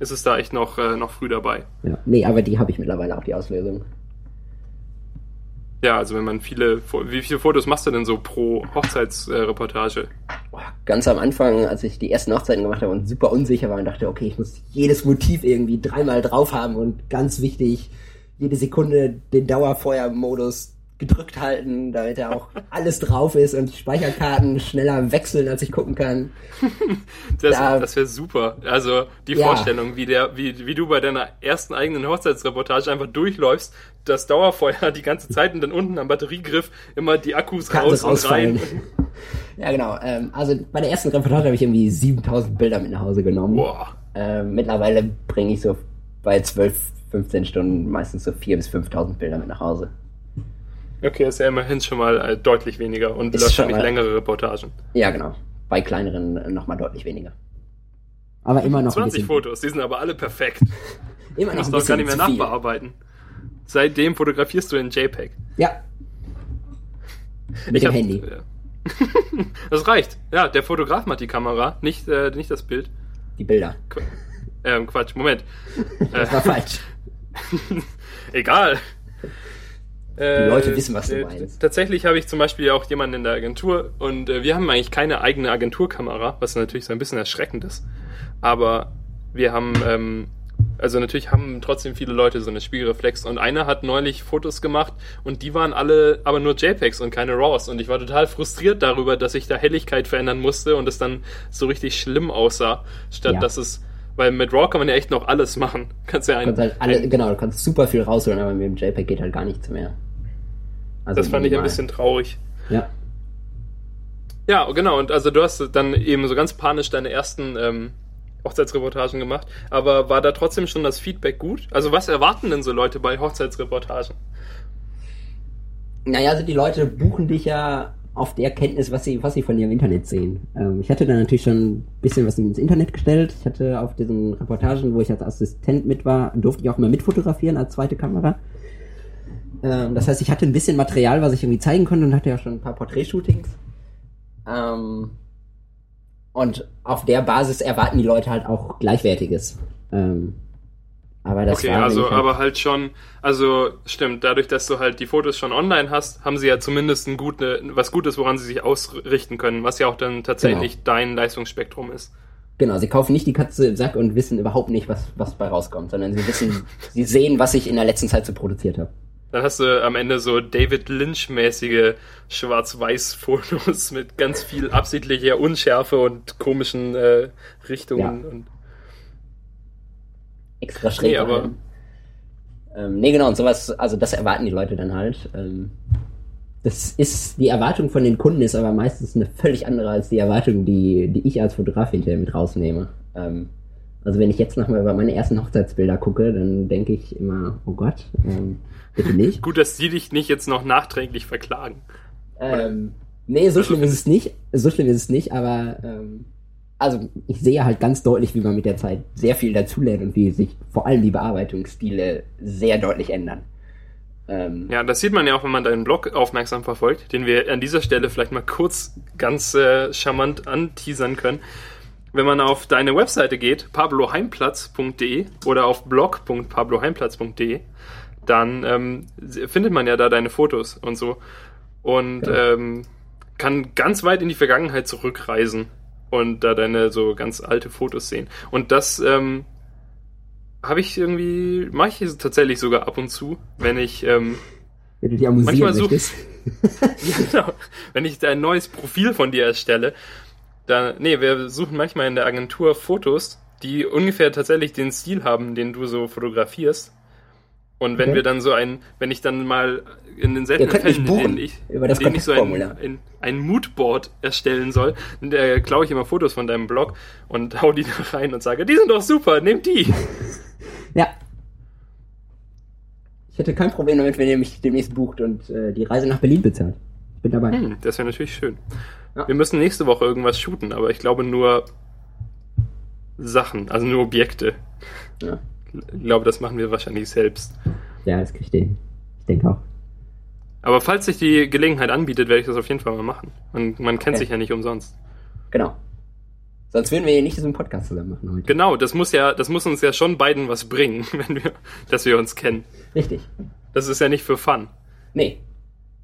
ist es da echt noch, äh, noch früh dabei. ja. Nee, aber die habe ich mittlerweile auch, die Auslösung. Ja, also wenn man viele, wie viele Fotos machst du denn so pro Hochzeitsreportage? Boah, Ganz am Anfang, als ich die ersten Hochzeiten gemacht habe und super unsicher war und dachte, okay, ich muss jedes Motiv irgendwie dreimal drauf haben und ganz wichtig, jede Sekunde den Dauerfeuermodus gedrückt halten, damit da auch alles drauf ist und die Speicherkarten schneller wechseln, als ich gucken kann. Das, Ja. das wäre super. Also die Ja. Vorstellung, wie, der, wie, wie du bei deiner ersten eigenen Hochzeitsreportage einfach durchläufst, das Dauerfeuer die ganze Zeit und dann unten am Batteriegriff immer die Akkus Karten raus und rein. ja, genau. Ähm, also bei der ersten Reportage habe ich irgendwie 7000 Bilder mit nach Hause genommen. Boah. Ähm, mittlerweile bringe ich so bei 12, 15 Stunden meistens so 4.000 bis 5.000 Bilder mit nach Hause. Okay, ist ja immerhin schon mal äh, deutlich weniger und Ist schon wahrscheinlich mal- längere Reportagen. Ja, genau. Bei kleineren nochmal deutlich weniger. Aber immer noch 20 ein bisschen, Fotos, die sind aber alle perfekt. Immer Du noch musst ein doch gar nicht mehr nachbearbeiten. Seitdem fotografierst du in JPEG. Ja. Mit Ich dem hab- Handy. ja. Das reicht. Ja, der Fotograf macht die Kamera, nicht, äh, nicht das Bild. Die Bilder. Qu ähm, Quatsch, Moment. Das war falsch. Egal. Die Leute wissen, was du äh, meinst. Tatsächlich habe ich zum Beispiel auch jemanden in der Agentur und äh, wir haben eigentlich keine eigene Agenturkamera, was natürlich so ein bisschen erschreckend ist. Aber wir haben, ähm, also natürlich haben trotzdem viele Leute so eine Spiegelreflex und einer hat neulich Fotos gemacht und die waren alle aber nur JPEGs und keine RAWs und ich war total frustriert darüber, dass ich da Helligkeit verändern musste und es dann so richtig schlimm aussah, statt Ja. dass es, weil mit RAW kann man ja echt noch alles machen. Kannst ja Du ein, kannst halt alle, ein genau, du kannst super viel rausholen, aber mit dem JPEG geht halt gar nichts mehr. Also das fand ich ein minimal. bisschen traurig. Ja. Ja, genau. Und also du hast dann eben so ganz panisch deine ersten ähm, Hochzeitsreportagen gemacht. Aber war da trotzdem schon das Feedback gut? Also was erwarten denn so Leute bei Hochzeitsreportagen? Naja, also die Leute buchen dich ja auf der Kenntnis, was sie, was sie von im Internet sehen. Ähm, ich hatte da natürlich schon ein bisschen was ins Internet gestellt. Ich hatte auf diesen Reportagen, wo ich als Assistent mit war, durfte ich auch mal mitfotografieren als zweite Kamera. Ähm, das heißt, ich hatte ein bisschen Material, was ich irgendwie zeigen konnte und hatte ja schon ein paar Porträtshootings. Ähm, und auf der Basis erwarten die Leute halt auch Gleichwertiges. Ähm, aber das okay, war, also halt, aber halt schon, also stimmt, dadurch, dass du halt die Fotos schon online hast, haben sie ja zumindest ein gute, was Gutes, woran sie sich ausrichten können, was ja auch dann tatsächlich Genau. dein Leistungsspektrum ist. Genau, sie kaufen nicht die Katze im Sack und wissen überhaupt nicht, was, was bei rauskommt, sondern sie wissen, sie sehen, was ich in der letzten Zeit so produziert habe. Dann hast du am Ende so David Lynch-mäßige Schwarz-Weiß-Fotos mit ganz viel absichtlicher Unschärfe und komischen äh, Richtungen. Ja. Und Extra schräg. Nee, aber-. Ähm, nee, genau, und sowas, also das erwarten die Leute dann halt. Ähm, das ist, die Erwartung von den Kunden ist aber meistens eine völlig andere als die Erwartung, die, die ich als Fotograf hinterher mit rausnehme. Ähm, also wenn ich jetzt nochmal über meine ersten Hochzeitsbilder gucke, dann denke ich immer, oh Gott, ähm, bitte nicht. Gut, dass die dich nicht jetzt noch nachträglich verklagen. Ähm, nee, so schlimm ist es nicht. So schlimm ist es nicht, aber ähm, also ich sehe halt ganz deutlich, wie man mit der Zeit sehr viel dazulernt und wie sich vor allem die Bearbeitungsstile sehr deutlich ändern. Ähm, ja, das sieht man ja auch, wenn man deinen Blog aufmerksam verfolgt, den wir an dieser Stelle vielleicht mal kurz ganz äh, charmant anteasern können. Wenn man auf deine Webseite geht, pabloheimplatz.de oder auf blog.pabloheimplatz.de, dann ähm, findet man ja da deine Fotos und so und ja. ähm, kann ganz weit in die Vergangenheit zurückreisen und da deine so ganz alte Fotos sehen. Und das ähm, habe ich irgendwie, mache ich tatsächlich sogar ab und zu, wenn ich ähm, wenn du dich amüsieren manchmal such, ja, genau, wenn ich ein neues Profil von dir erstelle, dann, nee, wir suchen manchmal in der Agentur Fotos, die ungefähr tatsächlich den Stil haben, den du so fotografierst. Und wenn okay. wir dann so ein, wenn ich dann mal in den seltenen Fällen, in denen ich, in denen ich so ein, ein, ein Moodboard erstellen soll, da klaue ich immer Fotos von deinem Blog und hau die da rein und sage, die sind doch super, nehmt die. ja. Ich hätte kein Problem damit, wenn ihr mich demnächst bucht und äh, die Reise nach Berlin bezahlt. Ich bin dabei. Hm, das wäre natürlich schön. Ja. Wir müssen nächste Woche irgendwas shooten, aber ich glaube nur Sachen, also nur Objekte. Ja. Ich glaube, das machen wir wahrscheinlich selbst. Ja, das kriege ich den. Ich denke auch. Aber falls sich die Gelegenheit anbietet, werde ich das auf jeden Fall mal machen. Und man kennt okay. sich ja nicht umsonst. Genau. Sonst würden wir ja nicht diesen Podcast zusammen machen heute. Genau, das muss ja, das muss uns ja schon beiden was bringen, wenn wir, dass wir uns kennen. Richtig. Das ist ja nicht für Fun. Nee.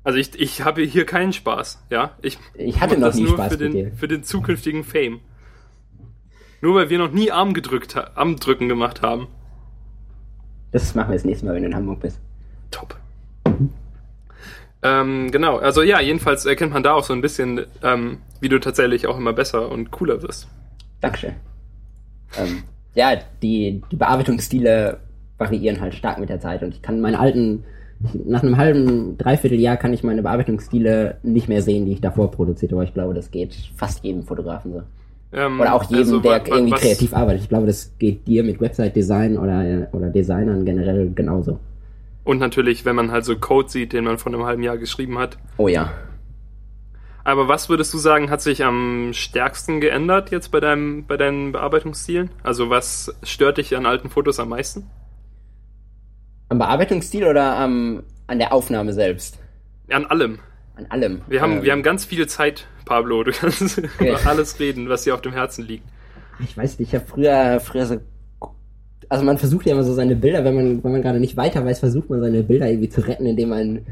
Also ich, ich habe hier keinen Spaß, ja. Ich, ich hatte noch nie nur Spaß für den, dir. für den zukünftigen Fame. Nur weil wir noch nie Arm gedrückt, Armdrücken gemacht haben. Das machen wir das nächste Mal, wenn du in Hamburg bist. Top. Ähm, genau, also ja, jedenfalls erkennt man da auch so ein bisschen, ähm, wie du tatsächlich auch immer besser und cooler wirst. Dankeschön. Ähm, ja, die, die Bearbeitungsstile variieren halt stark mit der Zeit und ich kann meine alten, nach einem halben, dreiviertel Jahr kann ich meine Bearbeitungsstile nicht mehr sehen, die ich davor produziert habe. Ich glaube, das geht fast jedem Fotografen so. Ähm, oder auch jedem, also, der irgendwie was, kreativ arbeitet. Ich glaube, das geht dir mit Website-Design oder, oder Designern generell genauso. Und natürlich, wenn man halt so Code sieht, den man vor einem halben Jahr geschrieben hat. Oh ja. Aber was würdest du sagen, hat sich am stärksten geändert jetzt bei deinem, bei deinen Bearbeitungsstilen? Also was stört dich an alten Fotos am meisten? Am Bearbeitungsstil oder am, an der Aufnahme selbst? An allem. An allem. Wir haben, ähm, wir haben ganz viel Zeit Pablo. Du kannst okay. über alles reden, was dir auf dem Herzen liegt. Ich weiß nicht, ich habe früher, früher so. Also man versucht ja immer so seine Bilder, wenn man, wenn man gerade nicht weiter weiß, versucht man seine Bilder irgendwie zu retten, indem man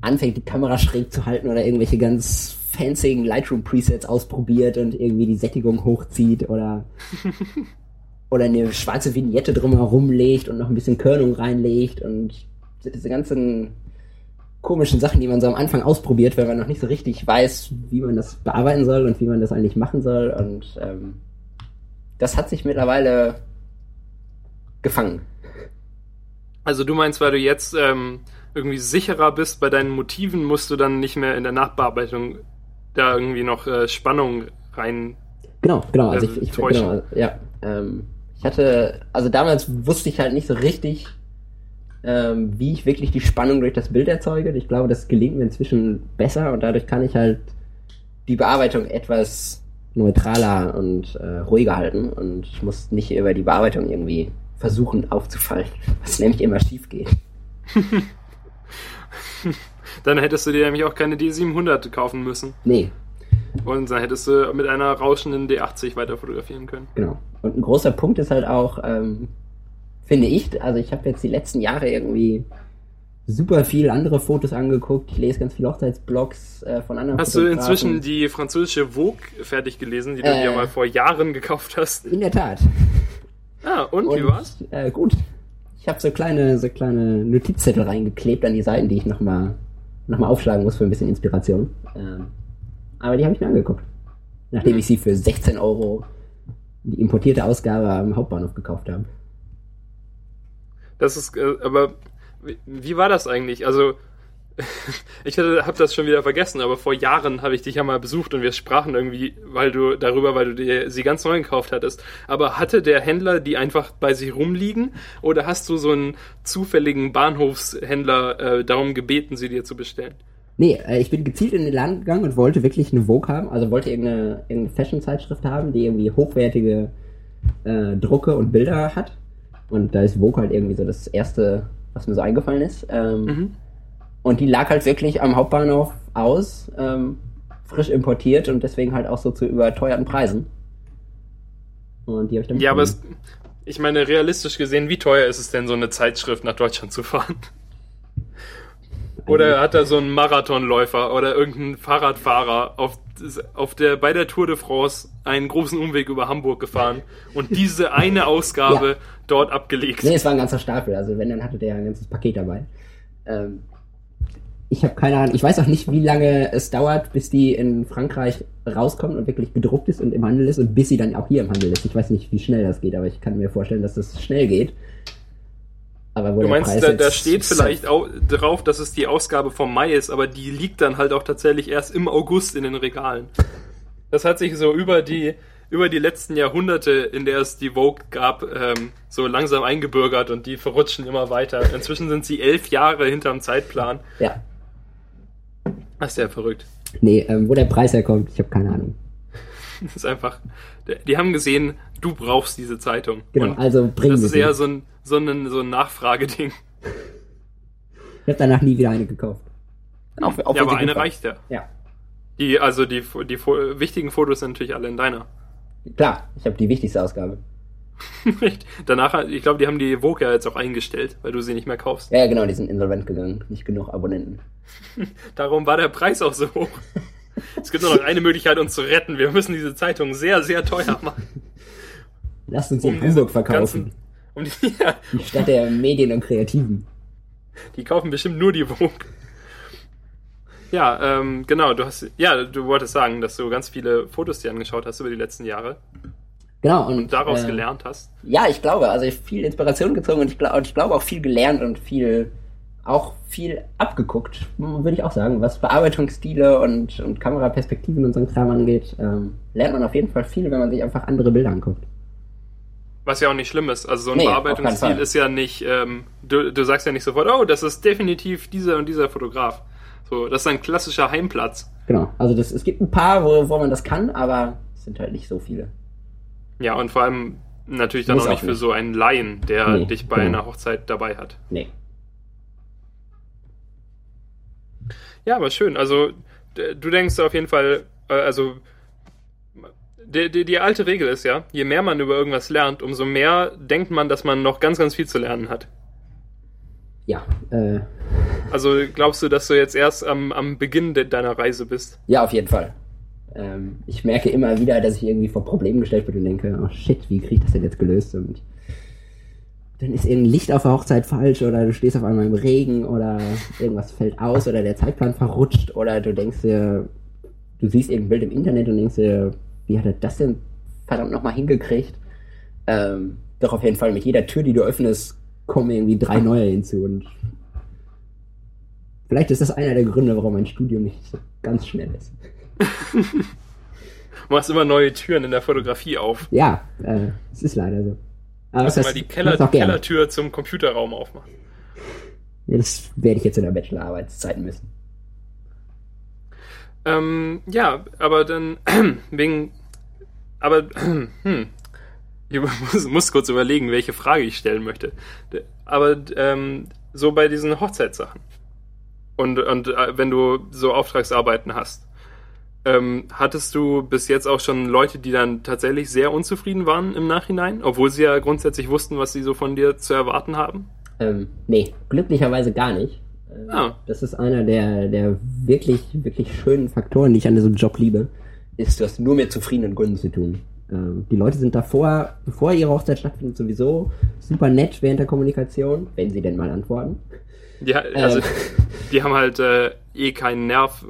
anfängt, die Kamera schräg zu halten oder irgendwelche ganz fancyen Lightroom-Presets ausprobiert und irgendwie die Sättigung hochzieht oder oder eine schwarze Vignette drumherum legt und noch ein bisschen Körnung reinlegt und diese ganzen komischen Sachen, die man so am Anfang ausprobiert, weil man noch nicht so richtig weiß, wie man das bearbeiten soll und wie man das eigentlich machen soll. Und ähm, das hat sich mittlerweile gefangen. Also du meinst, weil du jetzt ähm, irgendwie sicherer bist bei deinen Motiven, musst du dann nicht mehr in der Nachbearbeitung da irgendwie noch äh, Spannung rein. Genau, genau. Also ich, ich genau, ja. Ähm, ich hatte, also damals wusste ich halt nicht so richtig, ähm, wie ich wirklich die Spannung durch das Bild erzeuge. Ich glaube, das gelingt mir inzwischen besser und dadurch kann ich halt die Bearbeitung etwas neutraler und äh, ruhiger halten und ich muss nicht über die Bearbeitung irgendwie versuchen aufzufallen, was nämlich immer schief geht. dann hättest du dir nämlich auch keine D700 kaufen müssen. Nee. Und dann hättest du mit einer rauschenden D80 weiter fotografieren können. Genau. Und ein großer Punkt ist halt auch, ähm, finde ich. Also ich habe jetzt die letzten Jahre irgendwie super viel andere Fotos angeguckt. Ich lese ganz viele Hochzeitsblogs äh, von anderen Hast du inzwischen die französische Vogue fertig gelesen, die du äh, dir mal vor Jahren gekauft hast? In der Tat. Ah, und, und wie war's? Äh, gut. Ich habe so kleine, so kleine Notizzettel reingeklebt an die Seiten, die ich nochmal noch mal aufschlagen muss für ein bisschen Inspiration. Ähm, aber die habe ich mir angeguckt. Nachdem ich sie für 16 Euro die importierte Ausgabe am Hauptbahnhof gekauft habe. Das ist, äh, aber wie, wie war das eigentlich? Also, ich habe das schon wieder vergessen, aber vor Jahren habe ich dich ja mal besucht und wir sprachen irgendwie, weil du darüber, weil du dir sie ganz neu gekauft hattest. Aber hatte der Händler die einfach bei sich rumliegen oder hast du so einen zufälligen Bahnhofshändler äh, darum gebeten, sie dir zu bestellen? Nee, äh, ich bin gezielt in den Laden gegangen und wollte wirklich eine Vogue haben, also wollte irgendeine, irgendeine Fashion-Zeitschrift haben, die irgendwie hochwertige äh, Drucke und Bilder hat. Und da ist Vogue halt irgendwie so das erste, was mir so eingefallen ist. Ähm, mhm. Und die lag halt wirklich am Hauptbahnhof aus, ähm, frisch importiert und deswegen halt auch so zu überteuerten Preisen. Und die habe ich dann. Ja, aber es, ich meine, realistisch gesehen, wie teuer ist es denn, so eine Zeitschrift nach Deutschland zu fahren? Oder hat er so einen Marathonläufer oder irgendeinen Fahrradfahrer auf, auf der, bei der Tour de France einen großen Umweg über Hamburg gefahren und diese eine Ausgabe ja. dort abgelegt? Nee, es war ein ganzer Stapel. Also wenn, dann hatte der ein ganzes Paket dabei. Ähm, ich habe keine Ahnung, ich weiß auch nicht, wie lange es dauert, bis die in Frankreich rauskommt und wirklich gedruckt ist und im Handel ist und bis sie dann auch hier im Handel ist. Ich weiß nicht, wie schnell das geht, aber ich kann mir vorstellen, dass das schnell geht. Aber wo du meinst, da, da, steht vielleicht auch drauf, dass es die Ausgabe vom Mai ist, aber die liegt dann halt auch tatsächlich erst im August in den Regalen. Das hat sich so über die über die letzten Jahrhunderte, in der es die Vogue gab, ähm, so langsam eingebürgert und die verrutschen immer weiter. Inzwischen sind sie elf Jahre hinterm Zeitplan. Ja. Das ist ja verrückt. Nee, ähm, wo der Preis herkommt, ich habe keine Ahnung. Das ist einfach. Die haben gesehen, du brauchst diese Zeitung. Genau, und also bringen Das ist eher so ein, so ein, so ein Nachfrageding. Ich habe danach nie wieder eine gekauft. Auch, auch ja, aber eine reicht ja. Ja. Die, also die, die, die wichtigen Fotos sind natürlich alle in deiner. Klar, ich habe die wichtigste Ausgabe. Danach, ich glaube, die haben die Vogue ja jetzt auch eingestellt, weil du sie nicht mehr kaufst. Ja, genau, die sind insolvent gegangen. Nicht genug Abonnenten. Darum war der Preis auch so hoch. Es gibt nur noch eine Möglichkeit, uns zu retten. Wir müssen diese Zeitung sehr, sehr teuer machen. Lass uns um in Hamburg verkaufen. Um die, ja. die Stadt der Medien und Kreativen. Die kaufen bestimmt nur die Vogue. Ja, ähm, genau, du hast, ja, du wolltest sagen, dass du ganz viele Fotos dir angeschaut hast über die letzten Jahre. Genau. Und, und daraus äh, gelernt hast. Ja, ich glaube, also ich viel Inspiration gezogen und ich, glaub, und ich glaube auch viel gelernt und viel, auch viel abgeguckt, würde ich auch sagen. Was Bearbeitungsstile und, und Kameraperspektiven und so ein Kram angeht, ähm, lernt man auf jeden Fall viel, wenn man sich einfach andere Bilder anguckt. Was ja auch nicht schlimm ist. Also so ein nee, Bearbeitungsstil ist ja nicht, ähm, du, du sagst ja nicht sofort, oh, das ist definitiv dieser und dieser Fotograf. So, das ist ein klassischer Heimplatz. Genau. Also das, es gibt ein paar, wo, wo man das kann, aber es sind halt nicht so viele. Ja, und vor allem natürlich dann Muss auch nicht für so einen Laien, der nee, dich bei genau. einer Hochzeit dabei hat. Nee. Ja, aber schön. Also, du denkst auf jeden Fall, äh, also, die, die, die alte Regel ist ja, je mehr man über irgendwas lernt, umso mehr denkt man, dass man noch ganz, ganz viel zu lernen hat. Ja, äh, also glaubst du, dass du jetzt erst am, am Beginn de deiner Reise bist? Ja, auf jeden Fall. Ähm, ich merke immer wieder, dass ich irgendwie vor Problemen gestellt bin und denke, oh shit, wie kriege ich das denn jetzt gelöst? Und dann ist irgendein Licht auf der Hochzeit falsch oder du stehst auf einmal im Regen oder irgendwas fällt aus oder der Zeitplan verrutscht oder du denkst dir, du siehst irgendein Bild im Internet und denkst dir, wie hat er das denn verdammt nochmal hingekriegt? Ähm, doch auf jeden Fall mit jeder Tür, die du öffnest, kommen irgendwie drei neue hinzu und Vielleicht ist das einer der Gründe, warum mein Studium nicht so ganz schnell ist. du machst immer neue Türen in der Fotografie auf. Ja, äh, es ist leider so. Aber Lass mal die Keller, Kellertür zum Computerraum aufmachen. Das werde ich jetzt in der Bachelorarbeitszeit müssen. Ähm, ja, aber dann wegen. Aber hm, ich muss, muss, kurz überlegen, welche Frage ich stellen möchte. Aber ähm, so bei diesen Hochzeitssachen. Und, und äh, wenn du so Auftragsarbeiten hast, ähm, hattest du bis jetzt auch schon Leute, die dann tatsächlich sehr unzufrieden waren im Nachhinein, obwohl sie ja grundsätzlich wussten, was sie so von dir zu erwarten haben? Ähm, nee, glücklicherweise gar nicht. Ähm, ah. Das ist einer der, der wirklich, wirklich schönen Faktoren, die ich an diesem Job liebe, ist, du hast nur mit zufriedenen Kunden zu tun. Ähm, die Leute sind davor, bevor ihre Hochzeit stattfindet, sowieso super nett während der Kommunikation, wenn sie denn mal antworten. Ja, also ähm. die haben halt äh, eh keinen Nerv,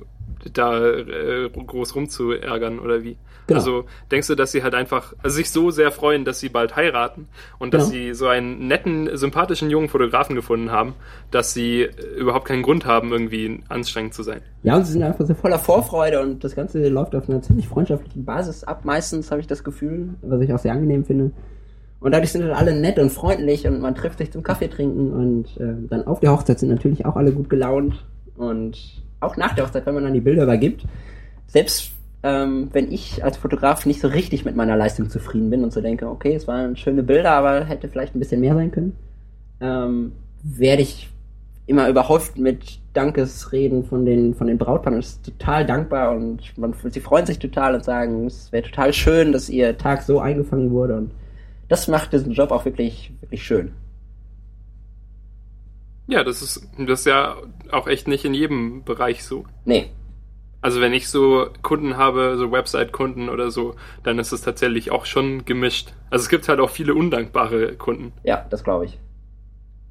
da äh, groß rumzuärgern oder wie? Genau. Also denkst du, dass sie halt einfach also sich so sehr freuen, dass sie bald heiraten und dass Genau. sie so einen netten, sympathischen jungen Fotografen gefunden haben, dass sie äh, überhaupt keinen Grund haben, irgendwie anstrengend zu sein? Ja, und sie sind einfach so voller Vorfreude und das Ganze läuft auf einer ziemlich freundschaftlichen Basis ab. Meistens habe ich das Gefühl, was ich auch sehr angenehm finde. Und dadurch sind halt alle nett und freundlich und man trifft sich zum Kaffee trinken und äh, dann auf der Hochzeit sind natürlich auch alle gut gelaunt. Und auch nach der Hochzeit, wenn man dann die Bilder übergibt, selbst ähm, wenn ich als Fotograf nicht so richtig mit meiner Leistung zufrieden bin und so denke, okay, es waren schöne Bilder, aber hätte vielleicht ein bisschen mehr sein können, ähm, werde ich immer überhäuft mit Dankesreden von den, von den Brautpaaren. Es ist total dankbar und man, sie freuen sich total und sagen, es wäre total schön, dass ihr Tag so eingefangen wurde und das macht diesen Job auch wirklich, wirklich schön. Ja, das ist, das ist ja auch echt nicht in jedem Bereich so. Nee, Also wenn ich so Kunden habe, so Website-Kunden oder so, dann ist es tatsächlich auch schon gemischt. Also es gibt halt auch viele undankbare Kunden, ja, das glaube ich.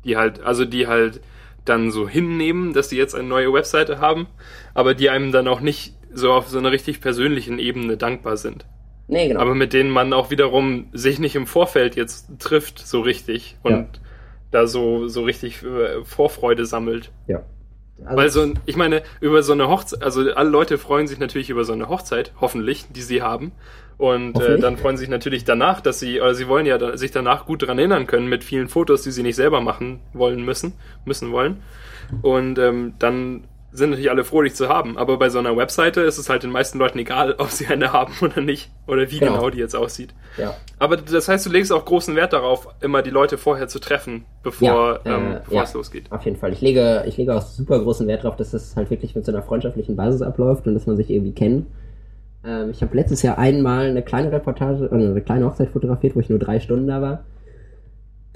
die halt, also die halt dann so hinnehmen, dass sie jetzt eine neue Webseite haben, aber die einem dann auch nicht so auf so einer richtig persönlichen Ebene dankbar sind. Nee, genau. Aber mit denen man auch wiederum sich nicht im Vorfeld jetzt trifft so richtig und Ja. da so, so richtig äh, Vorfreude sammelt. ja. Also, Weil so, ein- ich meine, über so eine Hochzeit, also alle Leute freuen sich natürlich über so eine Hochzeit, hoffentlich, die sie haben. Und äh, dann freuen sich natürlich danach, dass sie, oder sie wollen ja da, sich danach gut daran erinnern können mit vielen Fotos, die sie nicht selber machen wollen müssen, müssen wollen. Und ähm, dann sind natürlich alle froh, dich zu haben. Aber bei so einer Webseite ist es halt den meisten Leuten egal, ob sie eine haben oder nicht. Oder wie Genau. genau, die jetzt aussieht. ja. Aber das heißt, du legst auch großen Wert darauf, immer die Leute vorher zu treffen, bevor, Ja, äh, ähm, bevor ja. es losgeht. Auf jeden Fall. Ich lege, ich lege auch super großen Wert darauf, dass das halt wirklich mit so einer freundschaftlichen Basis abläuft und dass man sich irgendwie kennt. Ähm, ich habe letztes Jahr einmal eine kleine Reportage, oder eine kleine Hochzeit fotografiert, wo ich nur drei Stunden da war.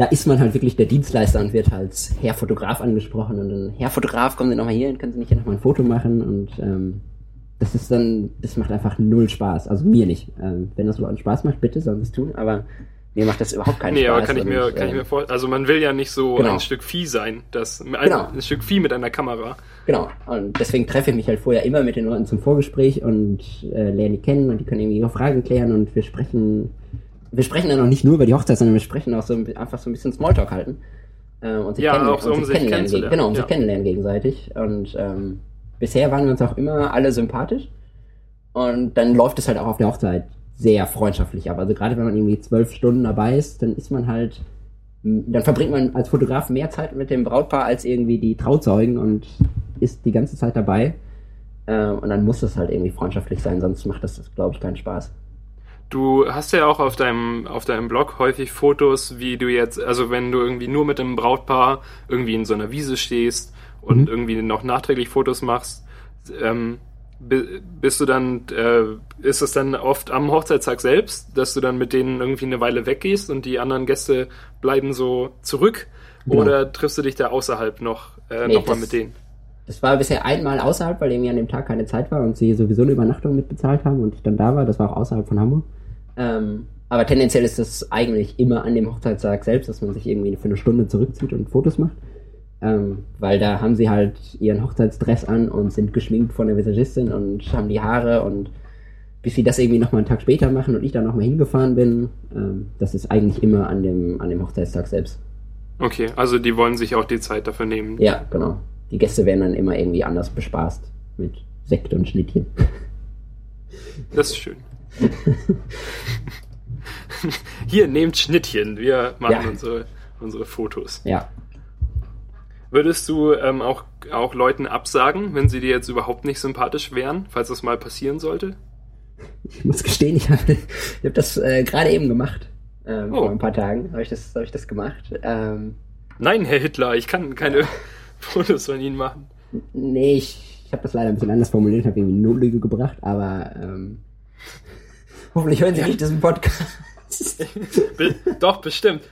Da ist man halt wirklich der Dienstleister und wird als Herr Fotograf angesprochen und dann, Herr Fotograf, kommen Sie nochmal hier hin, können Sie nicht hier nochmal ein Foto machen und ähm, das ist dann, das macht einfach null Spaß. Also mir nicht. Ähm, wenn das Leuten Spaß macht, bitte sollen Sie es tun, aber mir macht das überhaupt keinen Nee, Spaß. aber kann ich mir, und, kann ich äh, mir vor, also man will ja nicht so Genau. ein Stück Vieh sein, das, ein, Genau. ein Stück Vieh mit einer Kamera. Genau. Und deswegen treffe ich mich halt vorher immer mit den Leuten zum Vorgespräch und äh, lerne die kennen und die können irgendwie ihre Fragen klären und wir sprechen, wir sprechen dann auch nicht nur über die Hochzeit, sondern wir sprechen auch so ein einfach so ein bisschen Smalltalk halten. Äh, und sich Ja, kennen, auch so, und um sich kennenlernen kennenzulernen, geg- Genau, um ja. sich kennenlernen gegenseitig. Und ähm, bisher waren wir uns auch immer alle sympathisch. Und dann läuft es halt auch auf der Hochzeit sehr freundschaftlich ab. Also gerade wenn man irgendwie zwölf Stunden dabei ist, dann ist man halt, dann verbringt man als Fotograf mehr Zeit mit dem Brautpaar als irgendwie die Trauzeugen und ist die ganze Zeit dabei. Ähm, und dann muss das halt irgendwie freundschaftlich sein, sonst macht das, glaube ich, keinen Spaß. Du hast ja auch auf deinem, auf deinem Blog häufig Fotos, wie du jetzt, also wenn du irgendwie nur mit einem Brautpaar irgendwie in so einer Wiese stehst und Mhm. irgendwie noch nachträglich Fotos machst, ähm, bi- bist du dann, äh, ist es dann oft am Hochzeitstag selbst, dass du dann mit denen irgendwie eine Weile weggehst und die anderen Gäste bleiben so zurück? Genau. Oder triffst du dich da außerhalb noch, äh, Nee, nochmal mit denen? Das war bisher einmal außerhalb, weil irgendwie an dem Tag keine Zeit war und sie sowieso eine Übernachtung mitbezahlt haben und ich dann da war. Das war auch außerhalb von Hamburg. Ähm, aber tendenziell ist es eigentlich immer an dem Hochzeitstag selbst, dass man sich irgendwie für eine Stunde zurückzieht und Fotos macht. Ähm, weil da haben sie halt ihren Hochzeitsdress an und sind geschminkt von der Visagistin und haben die Haare und bis sie das irgendwie nochmal einen Tag später machen und ich dann nochmal hingefahren bin, ähm, das ist eigentlich immer an dem, an dem Hochzeitstag selbst. Okay, also die wollen sich auch die Zeit dafür nehmen. Ja, genau. Die Gäste werden dann immer irgendwie anders bespaßt. Mit Sekt und Schnittchen. Das ist schön. Hier, nehmt Schnittchen. Wir machen Ja. unsere, unsere Fotos. Ja. Würdest du ähm, auch, auch Leuten absagen, wenn sie dir jetzt überhaupt nicht sympathisch wären, falls das mal passieren sollte? Ich muss gestehen, ich habe hab das äh, gerade eben gemacht. Ähm, Oh. Vor ein paar Tagen habe ich, das hab ich das gemacht. Ähm, Nein, Herr Hitler, ich kann keine Fotos von Ihnen machen. nee, ich, ich habe das leider ein bisschen anders formuliert, habe irgendwie eine Notlüge gebracht, aber ähm, hoffentlich hören Sie nicht diesen Podcast. Doch, bestimmt.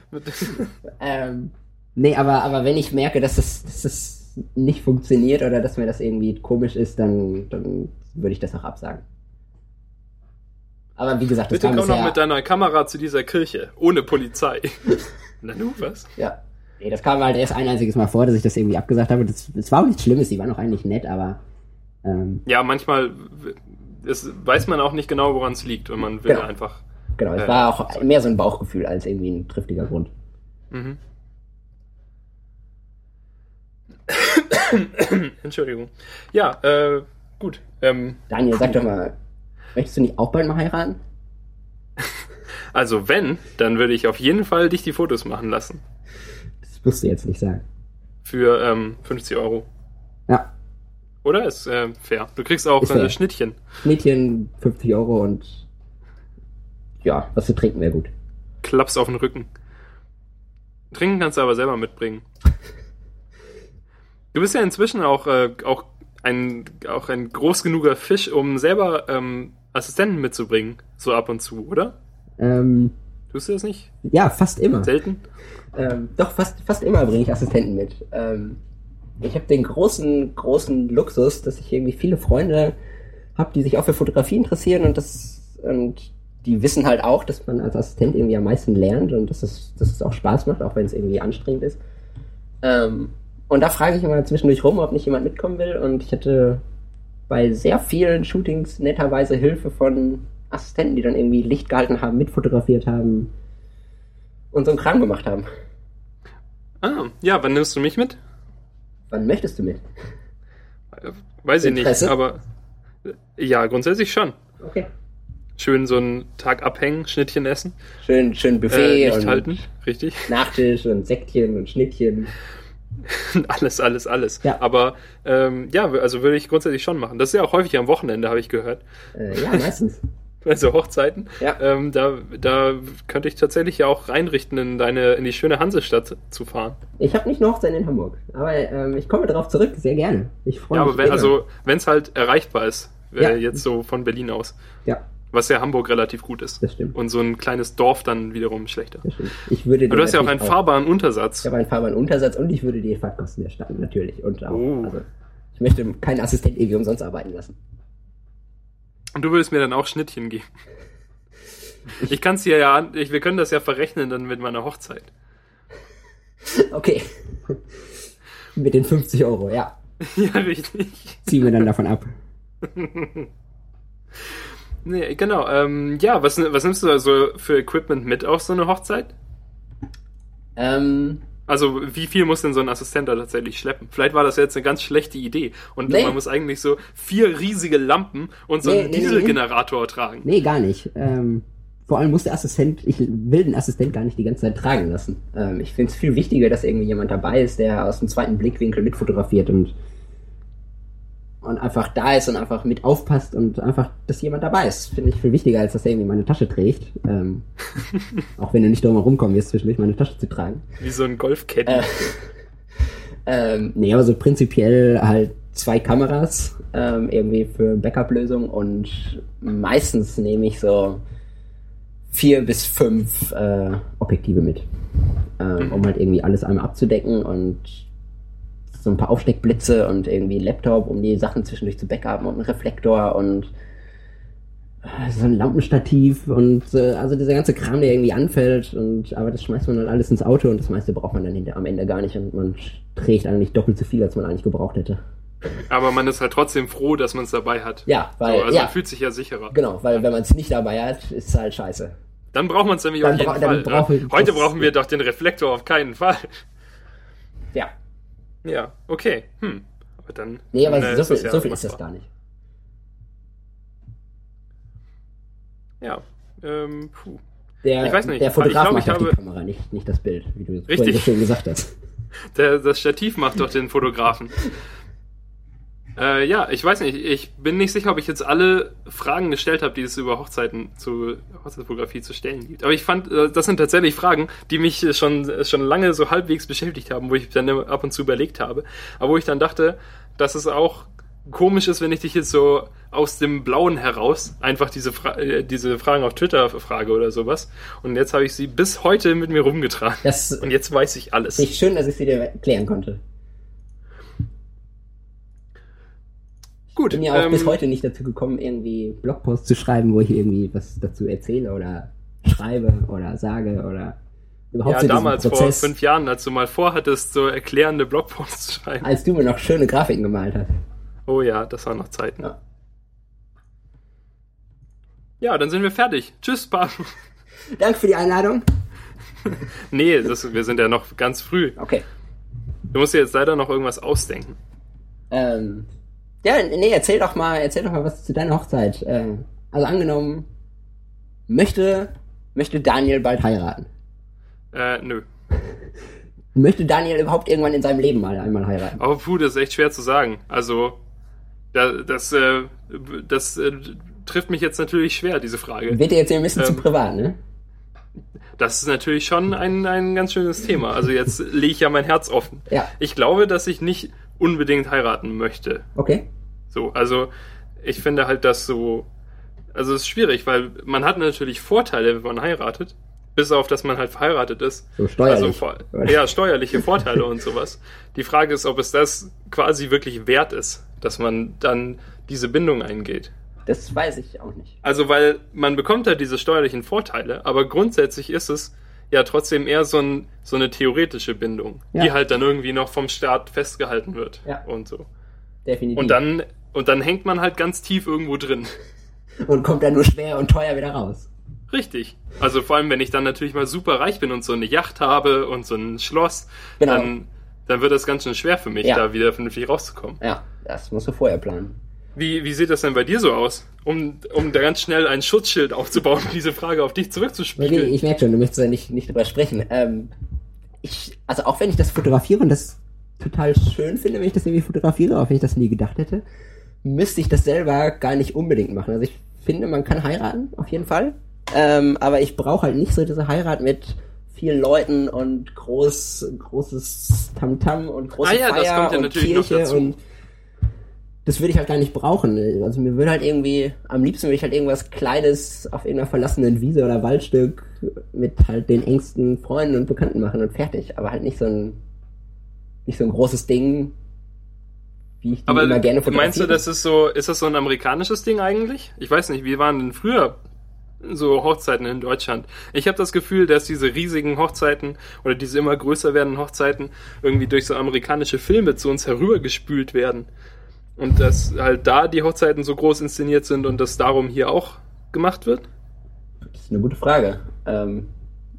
ähm, nee, aber, aber wenn ich merke, dass das, dass das nicht funktioniert oder dass mir das irgendwie komisch ist, dann, dann würde ich das auch absagen. Aber wie gesagt, das Bitte kam komm noch mit deiner Kamera zu dieser Kirche, ohne Polizei. Na nu, was? ja, nee, das kam halt erst ein einziges Mal vor, dass ich das irgendwie abgesagt habe. Das, das war auch nichts Schlimmes, die waren auch eigentlich nett, aber Ähm, Ja, manchmal es, weiß man auch nicht genau, woran es liegt und man will Genau. einfach. genau, es Äh, war auch mehr so ein Bauchgefühl als irgendwie ein triftiger Grund. Mhm. Entschuldigung. Ja, äh, gut. Ähm, Daniel, sag doch mal, möchtest du nicht auch bald mal heiraten? also wenn, dann würde ich auf jeden Fall dich die Fotos machen lassen. Das wirst du jetzt nicht sagen. Für ähm, 50 Euro. Ja, Oder? Ist äh, fair. Du kriegst auch äh. Schnittchen. Mädchen 50 Euro und ja, was zu trinken wäre gut. Klaps auf den Rücken. Trinken kannst du aber selber mitbringen. Du bist ja inzwischen auch, äh, auch, ein, auch ein groß genuger Fisch, um selber ähm, Assistenten mitzubringen. So ab und zu, oder? Ähm, Tust du das nicht? ja, fast immer. Selten? Ähm, doch, fast, fast immer bringe ich Assistenten mit. Ähm, ich habe den großen, großen Luxus, dass ich irgendwie viele Freunde habe, die sich auch für Fotografie interessieren und das und die wissen halt auch, dass man als Assistent irgendwie am meisten lernt und dass es, dass es auch Spaß macht, auch wenn es irgendwie anstrengend ist. Ähm, und da frage ich immer zwischendurch rum, ob nicht jemand mitkommen will. Und ich hatte bei sehr vielen Shootings netterweise Hilfe von Assistenten, die dann irgendwie Licht gehalten haben, mitfotografiert haben und so einen Kram gemacht haben. Ah, ja, wann nimmst du mich mit? Wann möchtest du mit? Äh, Weiß ich nicht, Interesse? aber äh, ja, grundsätzlich schon. Okay. Schön so einen Tag abhängen, Schnittchen essen, Schön, schön Buffet äh, und halten, richtig. Nachtisch und Säckchen und Schnittchen. alles, alles, alles. Ja. Aber ähm, ja, also würde ich grundsätzlich schon machen. Das ist ja auch häufig am Wochenende, habe ich gehört. Äh, ja, meistens. Also Hochzeiten. Ja. Ähm, da, da könnte ich tatsächlich ja auch reinrichten, in deine, in die schöne Hansestadt zu fahren. Ich habe nicht eine Hochzeit in Hamburg, aber ähm, ich komme darauf zurück, sehr gerne. Ich freue Ja, mich. aber wenn, also wenn es halt erreichbar ist, äh, Ja. jetzt so von Berlin aus, Ja, was ja Hamburg relativ gut ist. das stimmt. Und so ein kleines Dorf dann wiederum schlechter. Das stimmt. Ich würde Aber du hast ja auch einen fahrbaren Untersatz. Ich habe einen fahrbaren Untersatz und ich würde die Fahrtkosten erstatten, natürlich. Und auch, Oh. also, ich möchte keinen Assistent irgendwie umsonst arbeiten lassen. Und du würdest mir dann auch Schnittchen geben. Ich kann es dir ja, an- ich, wir können das ja verrechnen dann mit meiner Hochzeit. Okay. Mit den 50 Euro, ja. ja, richtig. Ziehen wir dann davon ab. Nee, genau. Ähm, ja, was, was nimmst du also für Equipment mit auf so eine Hochzeit? Ähm, Also, wie viel muss denn so ein Assistent da tatsächlich schleppen? Vielleicht war das jetzt eine ganz schlechte Idee und Nee. man muss eigentlich so vier riesige Lampen und so Nee, einen nee, Dieselgenerator tragen. nee, gar nicht. Ähm, vor allem muss der Assistent, ich will den Assistent gar nicht die ganze Zeit tragen lassen. Ähm, ich finde es viel wichtiger, dass irgendwie jemand dabei ist, der aus dem zweiten Blickwinkel mitfotografiert und, und einfach da ist und einfach mit aufpasst und einfach, dass jemand dabei ist. Finde ich viel wichtiger, als dass er irgendwie meine Tasche trägt. Ähm, auch wenn du nicht drum herum kommen wirst, zwischendurch meine Tasche zu tragen. Wie so ein Golfcaddy. Äh, ähm, nee, aber so prinzipiell halt zwei Kameras ähm, irgendwie für Backup-Lösung und meistens nehme ich so vier bis fünf äh, Objektive mit, ähm, um halt irgendwie alles einmal abzudecken und so ein paar Aufsteckblitze und irgendwie ein Laptop, um die Sachen zwischendurch zu backupen und einen Reflektor und äh, so ein Lampenstativ und äh, also dieser ganze Kram, der irgendwie anfällt und aber das schmeißt man dann alles ins Auto und das meiste braucht man dann hinter, am Ende gar nicht und man trägt eigentlich doppelt so viel, als man eigentlich gebraucht hätte. Aber man ist halt trotzdem froh, dass man es dabei hat. Ja, weil so, also ja, man fühlt sich ja sicherer. genau, weil wenn man es nicht dabei hat, ist es halt scheiße. Dann braucht man es nämlich Dann auf jeden Fall. brauchen ne? Heute brauchen wir doch den Reflektor auf keinen Fall. Ja. Okay. Hm. Aber dann. Nee, aber dann, äh, so viel, ja so viel ist das gar nicht. Ja. Ähm, puh. Der, Ich weiß nicht, der ich Fotograf glaub, macht ich doch die habe- Kamera, nicht, nicht das Bild, wie du Richtig. vorhin so schön gesagt hast. Der, das Stativ macht doch den Fotografen. Äh, ja, ich weiß nicht. Ich bin nicht sicher, ob ich jetzt alle Fragen gestellt habe, die es über Hochzeiten zu Hochzeitsfotografie zu stellen gibt. Aber ich fand, äh, das sind tatsächlich Fragen, die mich schon, schon lange so halbwegs beschäftigt haben, wo ich dann ab und zu überlegt habe. Aber wo ich dann dachte, dass es auch komisch ist, wenn ich dich jetzt so aus dem Blauen heraus einfach diese, Fra äh, diese Fragen auf Twitter frage oder sowas. Und jetzt habe ich sie bis heute mit mir rumgetragen. Das Und jetzt weiß ich alles. ist schön, dass ich sie dir erklären konnte. Gut. bin ja auch ähm, bis heute nicht dazu gekommen, irgendwie Blogposts zu schreiben, wo ich irgendwie was dazu erzähle oder schreibe oder sage oder überhaupt Ja, damals vor fünf Jahren, als du mal vorhattest, so erklärende Blogposts zu schreiben. als du mir noch schöne Grafiken gemalt hast. Oh ja, das waren noch Zeiten. Ja. Ja, dann sind wir fertig. Tschüss, Bar. Danke für die Einladung. nee, das, wir sind ja noch ganz früh. Okay. Du musst dir jetzt leider noch irgendwas ausdenken. Ähm, ja, nee, erzähl doch mal, erzähl doch mal was zu deiner Hochzeit. Äh, also angenommen, möchte, möchte Daniel bald heiraten. Äh, nö. Möchte Daniel überhaupt irgendwann in seinem Leben mal einmal heiraten? Aber puh, das ist echt schwer zu sagen. Also, da, das, äh, das äh, trifft mich jetzt natürlich schwer, diese Frage. Wird dir jetzt ein bisschen Ähm, zu privat, ne? Das ist natürlich schon ein, ein ganz schönes Thema. Also jetzt lege ich ja mein Herz offen. Ja. Ich glaube, dass ich nicht unbedingt heiraten möchte. Okay. So, also ich finde halt das so, also es ist schwierig, weil man hat natürlich Vorteile, wenn man heiratet, bis auf, dass man halt verheiratet ist. So steuerlich. Also, ja, steuerliche Vorteile und sowas. Die Frage ist, ob es das quasi wirklich wert ist, dass man dann diese Bindung eingeht. Das weiß ich auch nicht. Also, weil man bekommt halt diese steuerlichen Vorteile, aber grundsätzlich ist es ja trotzdem eher so, ein, so eine theoretische Bindung, Ja. die halt dann irgendwie noch vom Staat festgehalten wird Ja. und so. Definitiv. Und dann, und dann hängt man halt ganz tief irgendwo drin. Und kommt dann nur schwer und teuer wieder raus. Richtig. Also vor allem, wenn ich dann natürlich mal super reich bin und so eine Yacht habe und so ein Schloss, Genau. dann, dann wird das ganz schön schwer für mich, Ja. da wieder vernünftig rauszukommen. Ja, das musst du vorher planen. Wie, wie sieht das denn bei dir so aus? Um, um da ganz schnell ein Schutzschild aufzubauen, um diese Frage auf dich Okay, zurückzuspiegeln. ich merke schon, du möchtest ja nicht, nicht drüber sprechen. Ähm, ich, also auch wenn ich das fotografiere und das total schön finde, wenn ich das irgendwie fotografiere, auch wenn ich das nie gedacht hätte, müsste ich das selber gar nicht unbedingt machen. Also ich finde, man kann heiraten, auf jeden Fall. Ähm, aber ich brauche halt nicht so diese Heirat mit vielen Leuten und groß, großes Tamtam und große Ah ja, das Feier kommt ja und natürlich noch Kirche dazu. und das würde ich halt gar nicht brauchen. Also mir würde halt irgendwie, am liebsten würde ich halt irgendwas Kleines auf irgendeiner verlassenen Wiese oder Waldstück mit halt den engsten Freunden und Bekannten machen und fertig. Aber halt nicht so ein, nicht so ein großes Ding, wie ich die Aber immer gerne meinst du, fotografiere. das ist so, ist das so ein amerikanisches Ding eigentlich? Ich weiß nicht, wie waren denn früher so Hochzeiten in Deutschland? Ich habe das Gefühl, dass diese riesigen Hochzeiten oder diese immer größer werdenden Hochzeiten irgendwie durch so amerikanische Filme zu uns herübergespült werden. Und dass halt da die Hochzeiten so groß inszeniert sind und das darum hier auch gemacht wird? Das ist eine gute Frage. Ähm,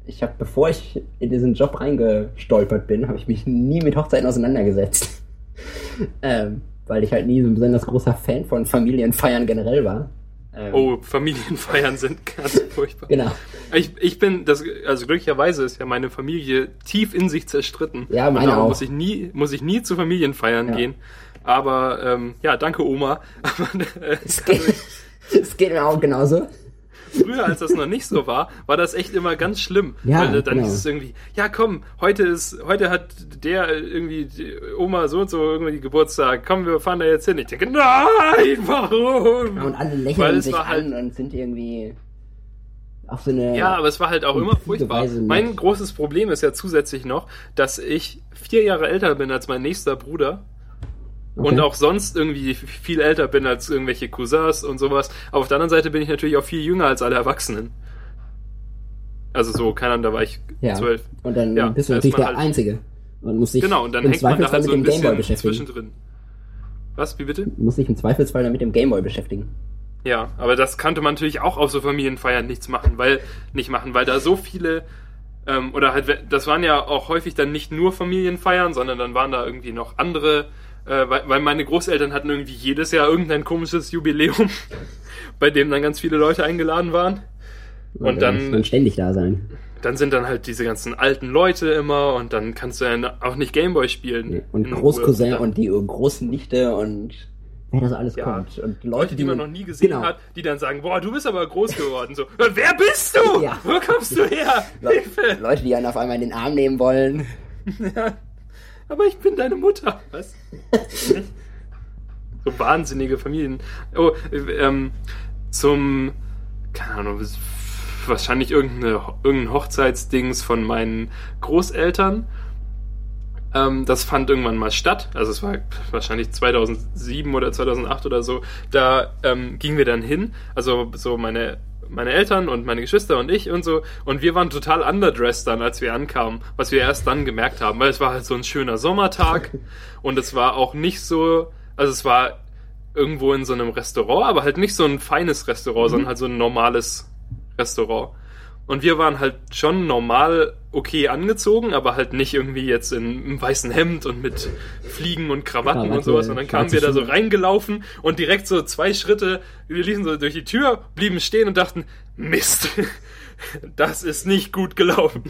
ich habe, bevor ich in diesen Job reingestolpert bin, habe ich mich nie mit Hochzeiten auseinandergesetzt. ähm, weil ich halt nie so ein besonders großer Fan von Familienfeiern generell war. Ähm, Oh, Familienfeiern sind ganz furchtbar. Genau. Ich, ich bin, das, also glücklicherweise ist ja meine Familie tief in sich zerstritten. Ja, meine darum auch. Muss ich nie, muss ich nie zu Familienfeiern Ja. gehen. Aber ähm, ja, danke Oma. Es geht, es geht mir auch genauso. früher, als das noch nicht so war, war das echt immer ganz schlimm. Ja, Weil äh, dann genau. ist es irgendwie, ja komm, heute ist, heute hat der äh, irgendwie Oma so und so irgendwie Geburtstag. Komm, wir fahren da jetzt hin. Ich denke, nein, warum? Ja, und alle Weil lächeln es sich war halt- an und sind irgendwie auf so eine. Ja, aber es war halt auch immer furchtbar. Mein großes Problem ist ja zusätzlich noch, dass ich vier Jahre älter bin als mein nächster Bruder Okay. und auch sonst irgendwie viel älter bin als irgendwelche Cousins und sowas. Aber auf der anderen Seite bin ich natürlich auch viel jünger als alle Erwachsenen. Also so, keine Ahnung, da war ich ja. zwölf. Und dann Ja, bist du natürlich man der halt- Einzige. Und musst dich Genau, und dann im hängt man da halt so mit ein dem Gameboy bisschen beschäftigen. zwischendrin. Was, wie bitte? Muss dich im Zweifelsfall dann mit dem Gameboy beschäftigen. Ja, aber das konnte man natürlich auch auf so Familienfeiern nichts machen, weil nicht machen, weil da so viele ähm, oder halt das waren ja auch häufig dann nicht nur Familienfeiern, sondern dann waren da irgendwie noch andere, äh, weil, weil meine Großeltern hatten irgendwie jedes Jahr irgendein komisches Jubiläum, bei dem dann ganz viele Leute eingeladen waren. Und muss dann- ständig da sein. Dann sind dann halt diese ganzen alten Leute immer und dann kannst du ja auch nicht Gameboy spielen. Und in Großcousin und die Großnichte und wer das alles Ja. kommt. Und Leute, die man noch nie gesehen genau. hat, die dann sagen, boah, du bist aber groß geworden. So, wer bist du? Ja. Wo kommst du her? Le Hilfe! Leute, die einen auf einmal in den Arm nehmen wollen. Ja, aber ich bin deine Mutter. Was? so wahnsinnige Familien. Oh, äh, ähm, zum, keine Ahnung, wahrscheinlich irgendeine, irgendein Hochzeitsdings von meinen Großeltern. Ähm, das fand irgendwann mal statt. Also es war wahrscheinlich 2007 oder 2008 oder so. Da ähm, gingen wir dann hin. Also so meine meine Eltern und meine Geschwister und ich und so. Und wir waren total underdressed dann, als wir ankamen, was wir erst dann gemerkt haben, weil es war halt so ein schöner Sommertag und es war auch nicht so, also es war irgendwo in so einem Restaurant, aber halt nicht so ein feines Restaurant, sondern halt so ein normales Restaurant. Und wir waren halt schon normal okay angezogen, aber halt nicht irgendwie jetzt in einem weißen Hemd und mit Fliegen und Krawatten Krawatte, und sowas. Und dann kamen wir da so reingelaufen und direkt so zwei Schritte, wir ließen so durch die Tür, blieben stehen und dachten, Mist, das ist nicht gut gelaufen.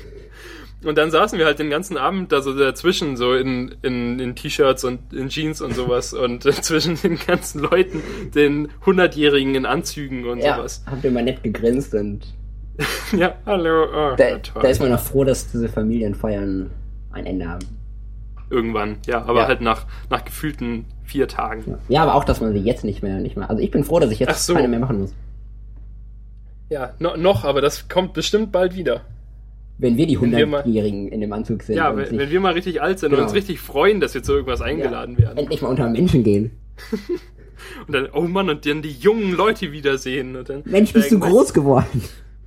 Und dann saßen wir halt den ganzen Abend da so dazwischen, so in, in, in T-Shirts und in Jeans und sowas und zwischen den ganzen Leuten, den Hundertjährigen in Anzügen und Ja, sowas. habt ihr mal nett gegrinst und Ja, hallo. Oh, da, ja, da ist man noch froh, dass diese Familienfeiern ein Ende haben. Irgendwann, ja, aber Ja. halt nach, nach gefühlten vier Tagen. Ja. ja, aber auch, dass man sie jetzt nicht mehr, nicht mehr. Also ich bin froh, dass ich jetzt so. keine mehr machen muss. Ja, no, noch, aber das kommt bestimmt bald wieder. Wenn wir die Wenn wir mal- 100-Jährigen in dem Anzug sind. Ja, wenn, wenn wir mal richtig alt sind Genau. und uns richtig freuen, dass wir zu irgendwas eingeladen werden. endlich mal unter Menschen gehen. Und dann, oh Mann, und dann die jungen Leute wiedersehen. Und dann Mensch, bist du groß geworden.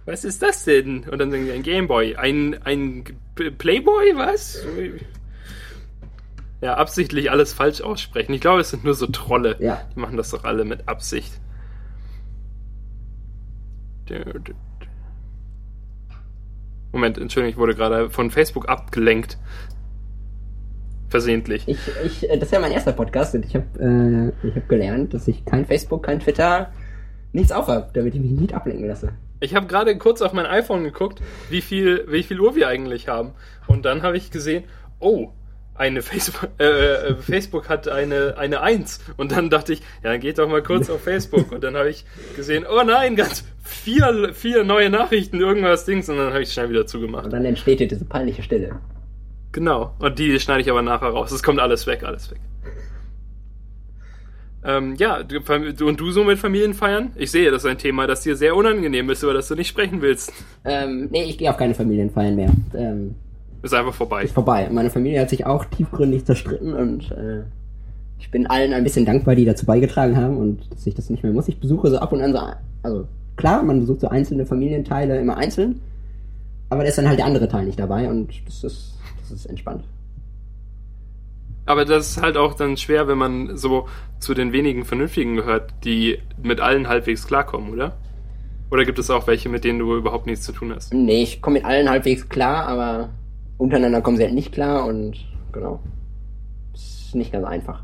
Was, ist das denn? Und dann sagen die, ein Gameboy. Ein, ein Playboy, was? Ja, absichtlich alles falsch aussprechen. Ich glaube, es sind nur so Trolle. Ja. Die machen das doch alle mit Absicht. Moment, Entschuldigung, ich wurde gerade von Facebook abgelenkt. Versehentlich. Ich, ich, äh, das ist ja mein erster Podcast und ich habe äh, ich hab gelernt, dass ich kein Facebook, kein Twitter, nichts aufhab, damit ich mich nicht ablenken lasse. Ich habe gerade kurz auf mein iPhone geguckt, wie viel, wie viel Uhr wir eigentlich haben. Und dann habe ich gesehen, oh, eine Facebook, äh, äh, Facebook hat eine, eine Eins. Und dann dachte ich, ja, dann geht doch mal kurz auf Facebook. Und dann habe ich gesehen, oh nein, ganz vier, vier neue Nachrichten, irgendwas Dings. Und dann habe ich schnell wieder zugemacht. Und dann entsteht hier diese peinliche Stille. Genau. Und die schneide ich aber nachher raus. Es kommt alles weg, alles weg. Ähm, ja, und du so mit Familienfeiern? Ich sehe, das ist ein Thema, das dir sehr unangenehm ist, über das du nicht sprechen willst. Ähm, nee, ich gehe auf keine Familienfeiern mehr. Ähm, Ist einfach vorbei. ist vorbei. Meine Familie hat sich auch tiefgründig zerstritten und äh, ich bin allen ein bisschen dankbar, die dazu beigetragen haben und dass ich das nicht mehr muss. Ich besuche so ab und an so, also klar, man besucht so einzelne Familienteile immer einzeln, aber da ist dann halt der andere Teil nicht dabei und das ist, das ist entspannt. Aber das ist halt auch dann schwer, wenn man so zu den wenigen Vernünftigen gehört, die mit allen halbwegs klarkommen, oder? Oder gibt es auch welche, mit denen du überhaupt nichts zu tun hast? Nee, ich komme mit allen halbwegs klar, aber untereinander kommen sie halt nicht klar und genau. Ist nicht ganz einfach.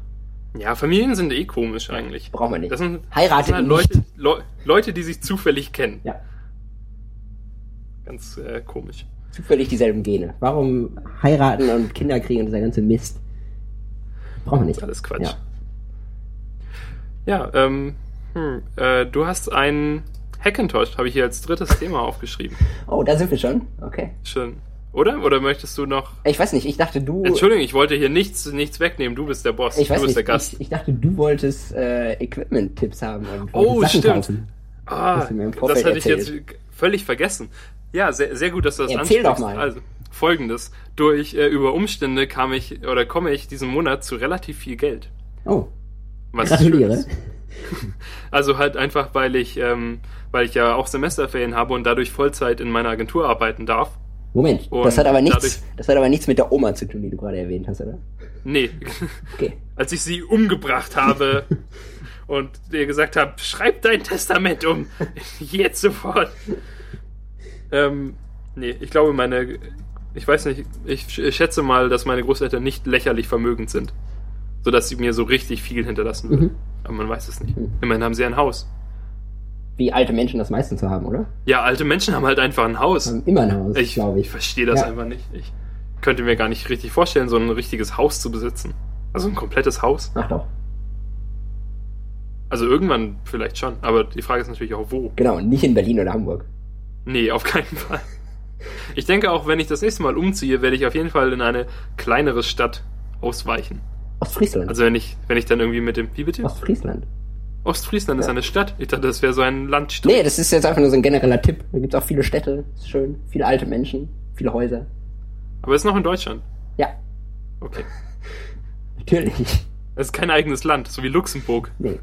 Ja, Familien sind eh komisch eigentlich. Braucht man nicht. Das sind, Heiratet das sind halt. Leute, Le Leute, die sich zufällig kennen. Ja, Ganz äh, komisch. zufällig dieselben Gene. Warum heiraten und Kinder kriegen und dieser ganze Mist? Braucht man nicht. Alles Quatsch. Ja. Ja, ähm, hm, äh, du hast einen Hackintosh, habe ich hier als drittes Thema aufgeschrieben. Oh, da sind wir schon. Okay. Schön. Oder? Oder möchtest du noch. Ich weiß nicht, ich dachte du. Entschuldigung, ich wollte hier nichts, nichts wegnehmen. Du bist der Boss. ich du weiß bist nicht, der Gast. Ich, ich dachte, du wolltest äh, Equipment-Tipps haben und Oh, Sachen stimmt. kaufen. Ah, du das hatte ich erzählt. jetzt völlig vergessen. Ja, sehr, sehr gut, dass du das Erzähl doch ansprichst. mal. Also, folgendes. Durch, äh, über Umstände kam ich, oder komme ich diesen Monat zu relativ viel Geld. Oh, Was gratuliere. Also halt einfach, weil ich, ähm, weil ich ja auch Semesterferien habe und dadurch Vollzeit in meiner Agentur arbeiten darf. Moment, Und das hat aber nichts, dadurch- das hat aber nichts mit der Oma zu tun, die du gerade erwähnt hast, oder? Nee, Okay. als ich sie umgebracht habe und ihr gesagt habe, schreib dein Testament um. Jetzt sofort. Ähm, nee, ich glaube, meine. Ich weiß nicht, ich sch- schätze mal, dass meine Großeltern nicht lächerlich vermögend sind. Sodass sie mir so richtig viel hinterlassen würden. Mhm. Aber man weiß es nicht. Mhm. Immerhin haben sie ein Haus. Wie alte Menschen das meistens haben, oder? Ja, alte Menschen haben halt einfach ein Haus. Haben immer ein Haus, Ich, glaube ich ich. verstehe das Ja. einfach nicht. Ich könnte mir gar nicht richtig vorstellen, so ein richtiges Haus zu besitzen. Also ein komplettes Haus. Ach doch. Also irgendwann vielleicht schon. Aber die Frage ist natürlich auch, wo. Genau, nicht in Berlin oder Hamburg. Nee, auf keinen Fall. Ich denke auch, wenn ich das nächste Mal umziehe, werde ich auf jeden Fall in eine kleinere Stadt ausweichen. Ostfriesland. Also wenn ich, wenn ich dann irgendwie mit dem, wie bitte? Ostfriesland. Ostfriesland ist Ja. eine Stadt. Ich dachte, das wäre so ein Landstrich. Nee, das ist jetzt einfach nur so ein genereller Tipp. Da gibt's auch viele Städte, ist schön. Viele alte Menschen, viele Häuser. Aber es ist noch in Deutschland. Ja, Okay. natürlich. Es ist kein eigenes Land, so wie Luxemburg. Nee.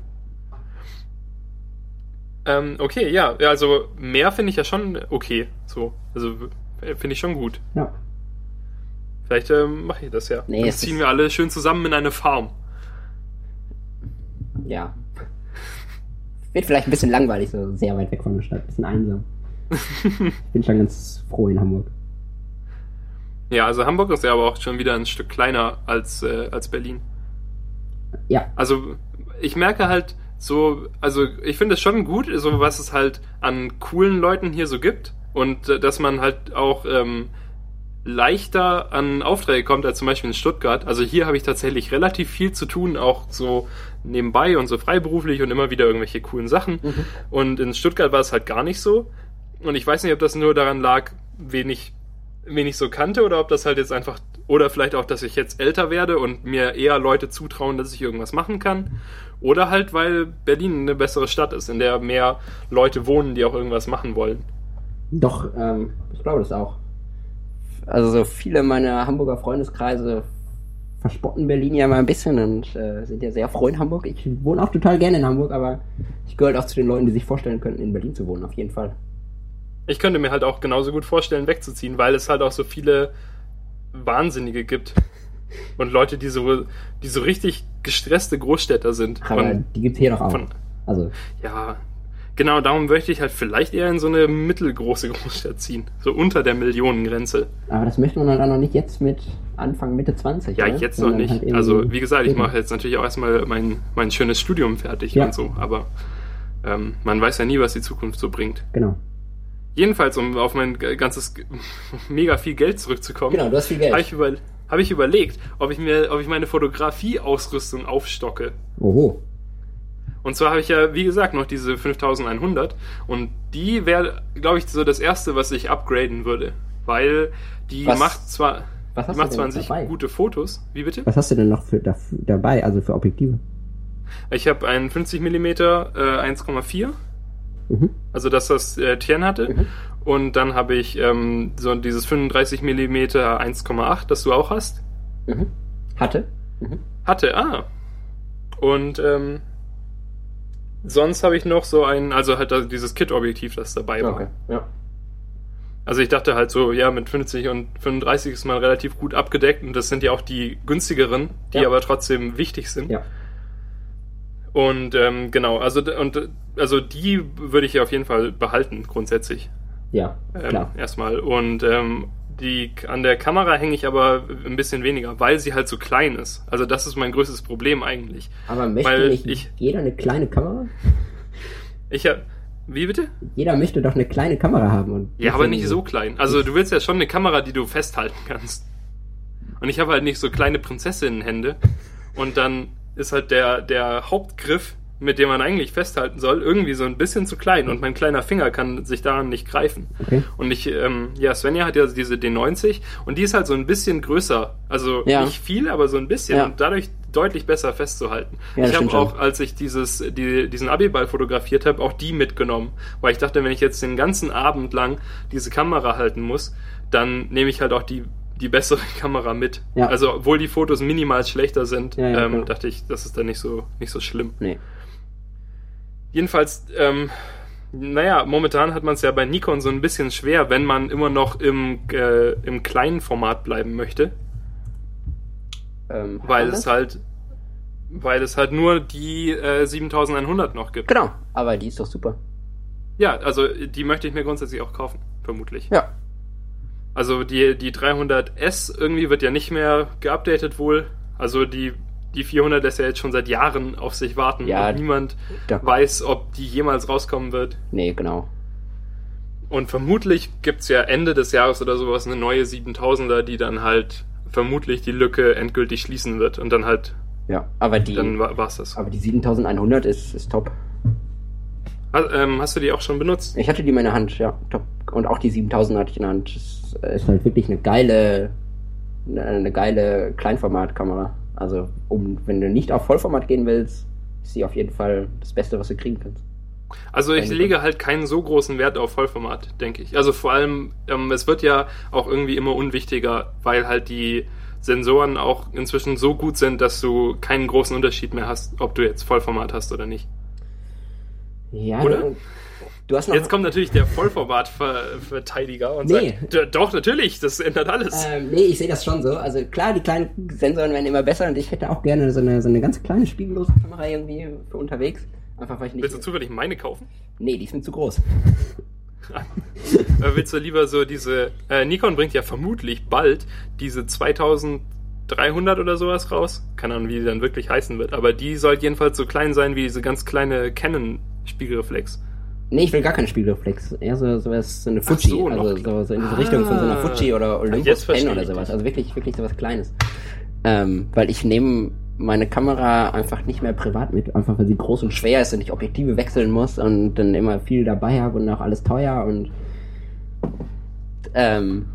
Ähm, okay, ja, also mehr finde ich ja schon okay. So, also äh, finde ich schon gut. Ja. Vielleicht ähm, mache ich das ja. Nee, Dann ziehen wir alle schön zusammen in eine Farm. Ja. Wird vielleicht ein bisschen langweilig, so sehr weit weg von der Stadt, ein bisschen einsam. ich bin schon ganz froh in Hamburg. Ja, also Hamburg ist ja aber auch schon wieder ein Stück kleiner als, äh, als Berlin. Ja. Also ich merke halt so, also ich finde es schon gut, so was es halt an coolen Leuten hier so gibt und äh, dass man halt auch ähm, leichter an Aufträge kommt als zum Beispiel in Stuttgart. Also hier habe ich tatsächlich relativ viel zu tun, auch so nebenbei und so freiberuflich und immer wieder irgendwelche coolen Sachen. Mhm. Und in Stuttgart war es halt gar nicht so. Und ich weiß nicht, ob das nur daran lag, wen ich, wen ich so kannte oder ob das halt jetzt einfach, oder vielleicht auch, dass ich jetzt älter werde und mir eher Leute zutrauen, dass ich irgendwas machen kann. Oder halt, weil Berlin eine bessere Stadt ist, in der mehr Leute wohnen, die auch irgendwas machen wollen. Doch, ähm, ich glaube das auch. Also so viele meiner Hamburger Freundeskreise verspotten Berlin ja mal ein bisschen und äh, sind ja sehr froh in Hamburg. Ich wohne auch total gerne in Hamburg, aber ich gehöre halt auch zu den Leuten, die sich vorstellen könnten, in Berlin zu wohnen, auf jeden Fall. Ich könnte mir halt auch genauso gut vorstellen, wegzuziehen, weil es halt auch so viele Wahnsinnige gibt. Und Leute, die so, die so richtig gestresste Großstädter sind. Aber Und die gibt's hier doch auch. von- Also, ja, genau, darum möchte ich halt vielleicht eher in so eine mittelgroße Großstadt ziehen. So unter der Millionengrenze. aber das möchte man halt auch noch nicht jetzt mit Anfang, Mitte 20. Ja, oder? jetzt noch Sondern nicht. halt also, wie gesagt, ich mache jetzt natürlich auch erstmal mein, mein schönes Studium fertig Ja. und so, aber ähm, man weiß ja nie, was die Zukunft so bringt. Genau. Jedenfalls, um auf mein ganzes mega viel Geld zurückzukommen, Genau, du hast viel Geld. habe ich, über, hab ich überlegt, ob ich mir, ob ich meine Fotografieausrüstung aufstocke. Oho. Und zwar habe ich ja, wie gesagt, noch diese 5100 und die wäre, glaube ich, so das erste, was ich upgraden würde. Weil die Was- macht zwar, was die macht zwar an sich dabei? gute Fotos. Wie bitte? Was hast du denn noch für, dafür, dabei, also für Objektive? Ich habe einen 50 mm äh, 1,4, Mhm. also das, was äh, Tien hatte. Mhm. Und dann habe ich ähm, so dieses 35 mm 1,8, das du auch hast. Mhm. Hatte? Mhm. Hatte, ah. Und ähm, sonst habe ich noch so ein, also halt da- dieses Kit-Objektiv, das dabei war. Okay, ja. Also ich dachte halt so, ja, mit 50 und 35 ist man relativ gut abgedeckt und das sind ja auch die günstigeren, die Ja. aber trotzdem wichtig sind. Ja. Und ähm, genau, also und also die würde ich ja auf jeden Fall behalten grundsätzlich Ja, ähm, klar. erstmal. Und ähm, die an der Kamera hänge ich aber ein bisschen weniger, weil sie halt so klein ist. Also das ist mein größtes Problem eigentlich. Aber möchte weil nicht ich- jeder eine kleine Kamera? Ich hab, wie bitte? Jeder möchte doch eine kleine Kamera haben. Und Ja, aber nicht so klein. Also du willst ja schon eine Kamera, die du festhalten kannst. Und ich habe halt nicht so kleine Prinzessinnenhände. Und dann ist halt der, der Hauptgriff, mit dem man eigentlich festhalten soll, irgendwie so ein bisschen zu klein. Und mein kleiner Finger kann sich daran nicht greifen. Okay. Und ich, ähm, ja, Svenja hat ja diese D90 und die ist halt so ein bisschen größer. Also Ja. nicht viel, aber so ein bisschen Ja. und dadurch deutlich besser festzuhalten. Ja, ich habe auch, als ich dieses, die, diesen Abiball fotografiert habe, auch die mitgenommen. Weil ich dachte, wenn ich jetzt den ganzen Abend lang diese Kamera halten muss, dann nehme ich halt auch die, die bessere Kamera mit. Ja. Also obwohl die Fotos minimal schlechter sind, Ja, ja, ähm, dachte ich, das ist dann nicht so, nicht so schlimm. Nee. Jedenfalls, ähm, naja, momentan hat man es ja bei Nikon so ein bisschen schwer, wenn man immer noch im, äh, im kleinen Format bleiben möchte, Ähm, weil es halt, weil es halt nur die äh, 7100 noch gibt. Genau, aber die ist doch super. Ja, also die möchte ich mir grundsätzlich auch kaufen, vermutlich. Ja. Also die, die 300S irgendwie wird ja nicht mehr geupdatet wohl. Also die, die 400 lässt ja jetzt schon seit Jahren auf sich warten Ja, und niemand Da, weiß, ob die jemals rauskommen wird. nee, genau. Und vermutlich gibt's ja Ende des Jahres oder sowas eine neue 7000er, die dann halt vermutlich die Lücke endgültig schließen wird. Und dann halt, Ja, aber die, dann wa- war's das. aber die 7100 ist, ist top. Ha- ähm, hast du die auch schon benutzt? Ich hatte die in meiner Hand, ja, top. Und auch die 7000 hatte ich in der Hand. Das ist halt wirklich eine geile, eine, geile Kleinformatkamera. Also, um, wenn du nicht auf Vollformat gehen willst, ist sie auf jeden Fall das Beste, was du kriegen kannst. Also ich lege halt keinen so großen Wert auf Vollformat, denke ich. Also vor allem, ähm, es wird ja auch irgendwie immer unwichtiger, weil halt die Sensoren auch inzwischen so gut sind, dass du keinen großen Unterschied mehr hast, ob du jetzt Vollformat hast oder nicht. Ja, Oder? Du, hast noch. Jetzt kommt natürlich der Vollformat-Verteidiger und Nee. sagt, "D- doch, natürlich, das ändert alles. Ähm, nee, ich sehe das schon so. Also klar, die kleinen Sensoren werden immer besser und ich hätte auch gerne so eine, so eine ganz kleine spiegellose Kamera irgendwie für unterwegs. Einfach weil ich nicht. Willst du zufällig meine kaufen? nee, die ist mir zu groß. Oder willst du lieber so diese. Äh, Nikon bringt ja vermutlich bald diese 2300 oder sowas raus. Keine Ahnung, wie die dann wirklich heißen wird. Aber die soll jedenfalls so klein sein wie diese ganz kleine Canon-Spiegelreflex. Nee, ich will gar keinen Spiegelreflex. Eher so, sowas, so eine Fuji. so, also so, so in diese Ah. Richtung von so einer Fuji oder Olympus Pen oder sowas. Also wirklich, wirklich sowas Kleines. Ähm, weil ich nehme meine Kamera einfach nicht mehr privat mit, einfach weil sie groß und schwer ist und ich Objektive wechseln muss und dann immer viel dabei habe und auch alles teuer und ähm,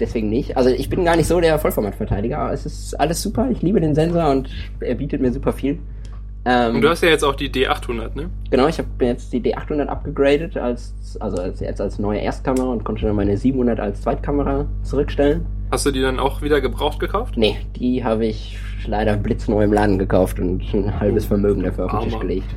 deswegen nicht. Also ich bin gar nicht so der Vollformatverteidiger, aber es ist alles super. Ich liebe den Sensor und er bietet mir super viel. Ähm, Und du hast ja jetzt auch die D800, ne? Genau, ich habe jetzt die D800 abgegradet als also als, jetzt als neue Erstkamera und konnte dann meine 700 als Zweitkamera zurückstellen. Hast du die dann auch wieder gebraucht gekauft? Nee, die habe ich leider blitzneu im Laden gekauft und ein halbes Vermögen dafür auf den Tisch gelegt.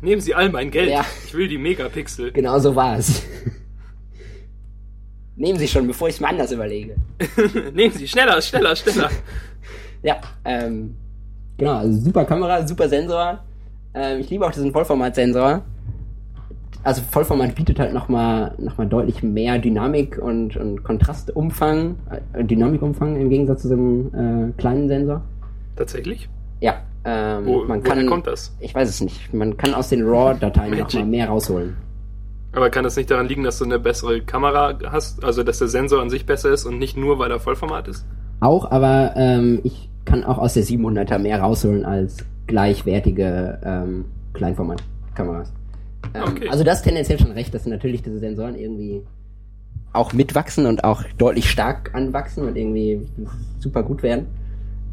Nehmen Sie all mein Geld. Ja. Ich will die Megapixel. Genau so war es. Nehmen Sie schon, bevor ich es mir anders überlege. Nehmen Sie schneller, schneller, schneller. Ja, ähm, genau, also super Kamera, super Sensor. Ähm, ich liebe auch diesen Vollformatsensor. Also Vollformat bietet halt nochmal noch mal deutlich mehr Dynamik und, und Kontrastumfang, äh, Dynamikumfang im Gegensatz zu dem äh, kleinen Sensor. Tatsächlich? Ja, ähm, Wo, man woher kann, kommt das? ich weiß es nicht, man kann aus den RAW-Dateien nochmal mehr rausholen. Aber kann das nicht daran liegen, dass du eine bessere Kamera hast? Also, dass der Sensor an sich besser ist und nicht nur, weil er Vollformat ist? Auch, aber ähm, ich kann auch aus der 700er mehr rausholen als gleichwertige ähm, Kleinformatkameras. Ähm, Okay. Also das tendenziell schon recht, dass natürlich diese Sensoren irgendwie auch mitwachsen und auch deutlich stark anwachsen und irgendwie super gut werden.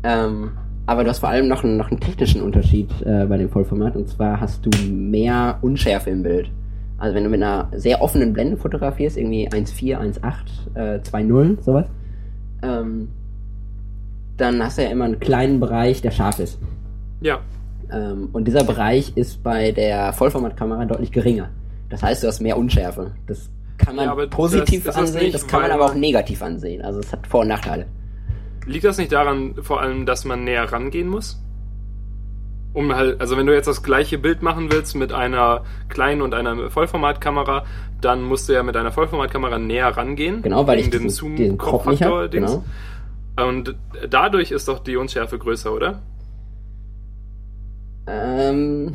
Ähm, aber du hast vor allem noch einen, noch einen technischen Unterschied äh, bei dem Vollformat und zwar hast du mehr Unschärfe im Bild. Also wenn du mit einer sehr offenen Blende fotografierst, irgendwie 1.4, 1.8, äh, 2.0, sowas, ähm, dann hast du ja immer einen kleinen Bereich, der scharf ist. Ja. Ähm, und dieser Bereich ist bei der Vollformatkamera deutlich geringer. Das heißt, du hast mehr Unschärfe. Das kann man Ja, positiv das- das ansehen, nicht, das kann man aber auch negativ ansehen. Also es hat Vor- und Nachteile. Liegt das nicht daran, vor allem, dass man näher rangehen muss? Um halt, also wenn du jetzt das gleiche Bild machen willst mit einer kleinen und einer Vollformatkamera, dann musst du ja mit einer Vollformatkamera näher rangehen. Genau, weil ich diesen, diesen Crop nicht habe. Zoom-Faktor-Dings. Genau. Und dadurch ist doch die Unschärfe größer, oder? Ähm,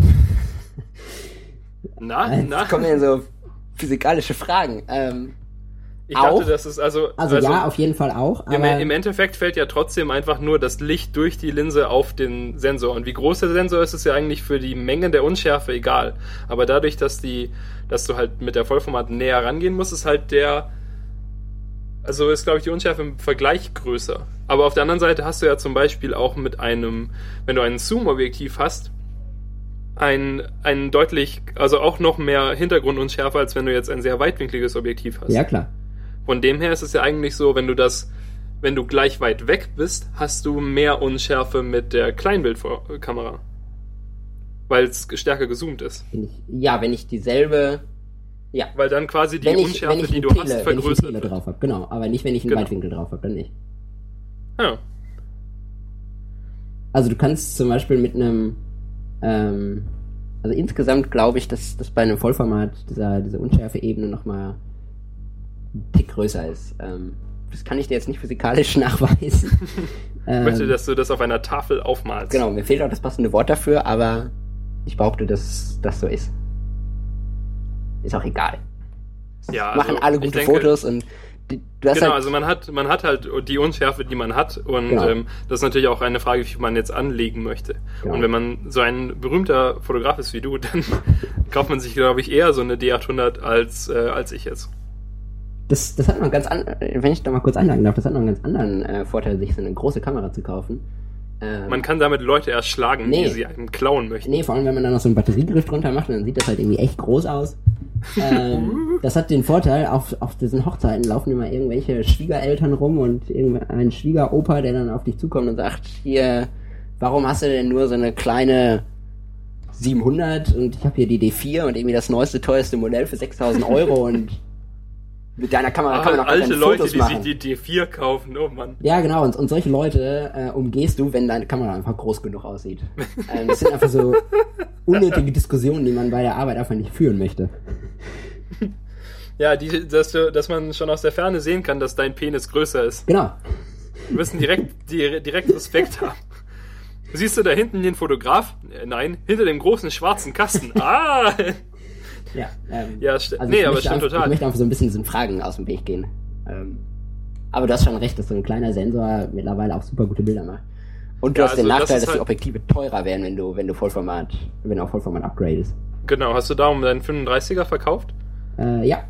Na, na. jetzt kommen ja so physikalische Fragen. Ähm, Ich auch? dachte, das ist also. also, ja, auf jeden Fall auch. Im, Aber Im Endeffekt fällt ja trotzdem einfach nur das Licht durch die Linse auf den Sensor. Und wie groß der Sensor ist, ist ja eigentlich für die Menge der Unschärfe egal. Aber dadurch, dass die, dass du halt mit der Vollformat näher rangehen musst, ist halt der, also ist glaube ich die Unschärfe im Vergleich größer. Aber auf der anderen Seite hast du ja zum Beispiel auch mit einem, wenn du ein Zoom-Objektiv hast, ein, ein deutlich, also auch noch mehr Hintergrundunschärfe, als wenn du jetzt ein sehr weitwinkliges Objektiv hast. ja, klar. Von dem her ist es ja eigentlich so, wenn du das, wenn du gleich weit weg bist, hast du mehr Unschärfe mit der Kleinbildkamera. Weil es stärker gezoomt ist. Ja, wenn ich dieselbe. Ja. Weil dann quasi die ich, Unschärfe, die du Tele, hast, wenn ich eine vergrößert Tele wird. drauf habe, genau. Aber nicht, wenn ich einen Genau. Weitwinkel drauf habe, dann nicht. Ja. Also du kannst zum Beispiel mit einem, ähm, also insgesamt glaube ich, dass, dass bei einem Vollformat dieser, diese Unschärfe-Ebene nochmal ein Tick größer ist. Ähm, das kann ich dir jetzt nicht physikalisch nachweisen. Ich ähm, möchte, dass du das auf einer Tafel aufmalst. genau, mir fehlt auch das passende Wort dafür, aber ich behaupte, dass das so ist. Ist auch egal. Ja, Machen also, alle ich gute denke- Fotos und die, du hast Genau, halt, also man hat, man hat halt die Unschärfe, die man hat und Genau. ähm, das ist natürlich auch eine Frage, wie man jetzt anlegen möchte. Genau. Und wenn man so ein berühmter Fotograf ist wie du, dann kauft man sich, glaube ich, eher so eine D800 als, äh, als ich jetzt. das, das hat noch einen ganz an, wenn ich da mal kurz anlagen darf, das hat noch einen ganz anderen äh, Vorteil, sich so eine große Kamera zu kaufen. Ähm, Man kann damit Leute erschlagen, Nee. die sie einem klauen möchten. Nee, vor allem, wenn man dann noch so einen Batteriegriff drunter macht, dann sieht das halt irgendwie echt groß aus. Ähm, das hat den Vorteil, auf, auf diesen Hochzeiten laufen immer irgendwelche Schwiegereltern rum und irgendein Schwiegeropa, der dann auf dich zukommt und sagt, hier, warum hast du denn nur so eine kleine 700 und ich habe hier die D4 und irgendwie das neueste, teuerste Modell für 6000 Euro und Mit deiner Kamera Ah, kann man auch alte Leute, Fotos die machen. sich die D4 kaufen, oh Mann. Ja, genau, und, und solche Leute äh, umgehst du, wenn deine Kamera einfach groß genug aussieht. ähm, das sind einfach so unnötige Diskussionen, die man bei der Arbeit einfach nicht führen möchte. Ja, die, dass, du, dass man schon aus der Ferne sehen kann, dass dein Penis größer ist. Genau. Wir müssen direkt, di- direkt Respekt haben. Siehst du da hinten den Fotograf? Äh, Nein, hinter dem großen schwarzen Kasten. Ah! Ja, ähm, Ja, also nee, aber stimmt total. Ich möchte einfach so ein bisschen diesen Fragen aus dem Weg gehen. Ähm, aber du hast schon recht, dass so ein kleiner Sensor mittlerweile auch super gute Bilder macht. Und du Ja, hast den also das Nachteil, ist dass die halt- Objektive teurer werden, wenn du, wenn du Vollformat, wenn du auf Vollformat upgradest. Genau, hast du da um deinen 35er verkauft? Äh, ja,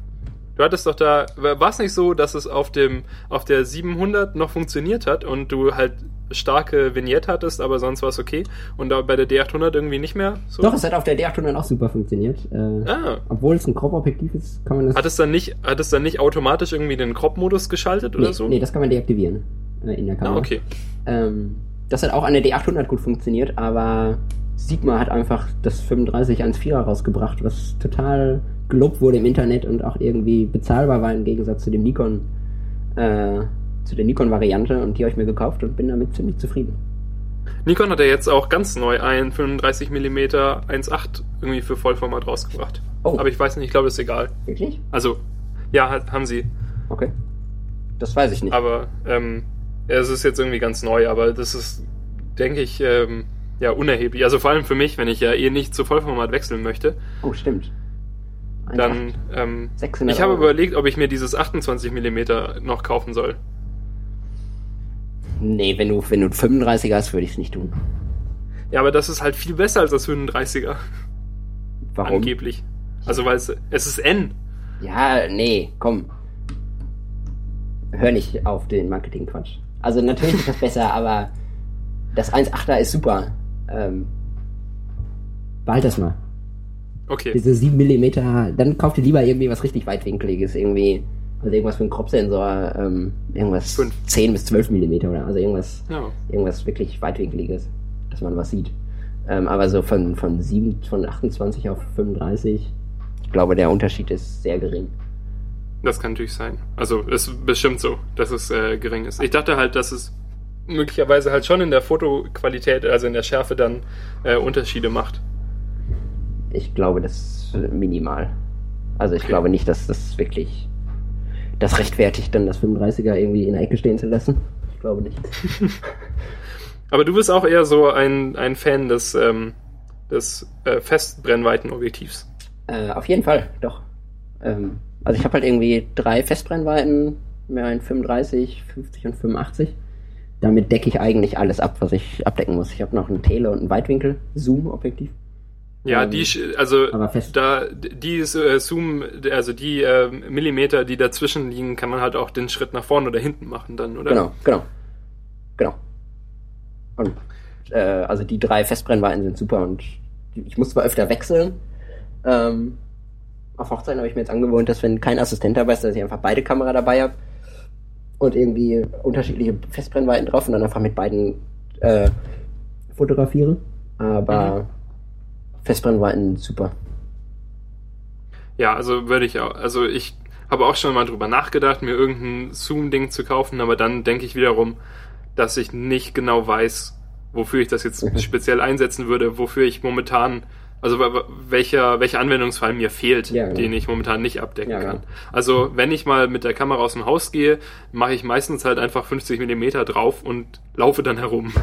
Du hattest doch da, war es nicht so, dass es auf dem, auf der 700 noch funktioniert hat und du halt starke Vignette hattest, aber sonst war es okay und da bei der D800 irgendwie nicht mehr? So? doch, es hat auf der D800 auch super funktioniert. Äh, Ah. Obwohl es ein Crop-Objektiv ist, kann man das... Hat es dann nicht, hat es dann nicht automatisch irgendwie den Crop-Modus geschaltet oder nee, so? nee, das kann man deaktivieren äh, in der Kamera. ah, okay. Ähm, das hat auch an der D800 gut funktioniert, aber Sigma hat einfach das 3514er rausgebracht, was total gelobt wurde im Internet und auch irgendwie bezahlbar war im Gegensatz zu dem Nikon, äh, zu der Nikon-Variante und die habe ich mir gekauft und bin damit ziemlich zufrieden. Nikon hat ja jetzt auch ganz neu ein 35 mm 1.8 irgendwie für Vollformat rausgebracht. Oh. Aber ich weiß nicht, ich glaube, das ist egal. Wirklich? Also, ja, haben sie. Okay. Das weiß ich nicht. Aber ähm, es ist jetzt irgendwie ganz neu, aber das ist, denke ich, ähm, ja, unerheblich. Also vor allem für mich, wenn ich ja eh nicht zu Vollformat wechseln möchte, oh, stimmt. dann ähm, 600 ich habe überlegt, ob ich mir dieses 28 mm noch kaufen soll. Nee, wenn du, wenn du einen 35er hast, würde ich es nicht tun. Ja, aber das ist halt viel besser als das 35er, Warum? angeblich. Also weil es, es ist N. Ja, nee, komm. Hör nicht auf den Marketing-Quatsch. Also natürlich ist das besser, aber das 1.8er ist super. Ähm, behalt das mal. Okay. Diese 7 mm, dann kauf dir lieber irgendwie was richtig weitwinkliges, irgendwie, also irgendwas für einen Crop-Sensor, ähm, irgendwas Fünf. 10 bis 12 mm oder, also irgendwas, Ja. irgendwas wirklich weitwinkliges, dass man was sieht. Ähm, aber so von, von 7, von 28 auf 35, ich glaube, der Unterschied ist sehr gering. Das kann natürlich sein. Also ist bestimmt so, dass es äh, gering ist. Ich dachte halt, dass es möglicherweise halt schon in der Fotoqualität, also in der Schärfe dann äh, Unterschiede macht. Ich glaube, das ist minimal. Also ich Okay. glaube nicht, dass das wirklich das rechtfertigt, dann das 35er irgendwie in der Ecke stehen zu lassen. Ich glaube nicht. Aber du bist auch eher so ein, ein Fan des, ähm, des äh, Festbrennweitenobjektivs. Äh, auf jeden Fall, doch. Ähm, also ich habe halt irgendwie drei Festbrennweiten, mehr ein 35, 50 und 85. Damit decke ich eigentlich alles ab, was ich abdecken muss. Ich habe noch einen Tele und ein Weitwinkel-Zoom-Objektiv. Ja, Ähm, die, also da die äh, Zoom, also die äh, Millimeter, die dazwischen liegen, kann man halt auch den Schritt nach vorne oder hinten machen dann, oder? Genau, genau. Genau. Und äh, also die drei Festbrennweiten sind super und ich muss zwar öfter wechseln. Ähm, auf Hochzeiten habe ich mir jetzt angewohnt, dass wenn kein Assistent dabei ist, dass ich einfach beide Kamera dabei habe und irgendwie unterschiedliche Festbrennweiten drauf und dann einfach mit beiden äh, fotografiere. Aber Festbrennweiten super. Ja, also würde ich auch. Also ich habe auch schon mal drüber nachgedacht, mir irgendein Zoom-Ding zu kaufen, aber dann denke ich wiederum, dass ich nicht genau weiß, wofür ich das jetzt Mhm. speziell einsetzen würde, wofür ich momentan, also welcher, welcher Anwendungsfall mir fehlt, Ja, genau. den ich momentan nicht abdecken Ja, kann. genau. Also wenn ich mal mit der Kamera aus dem Haus gehe, mache ich meistens halt einfach 50 Millimeter drauf und laufe dann herum.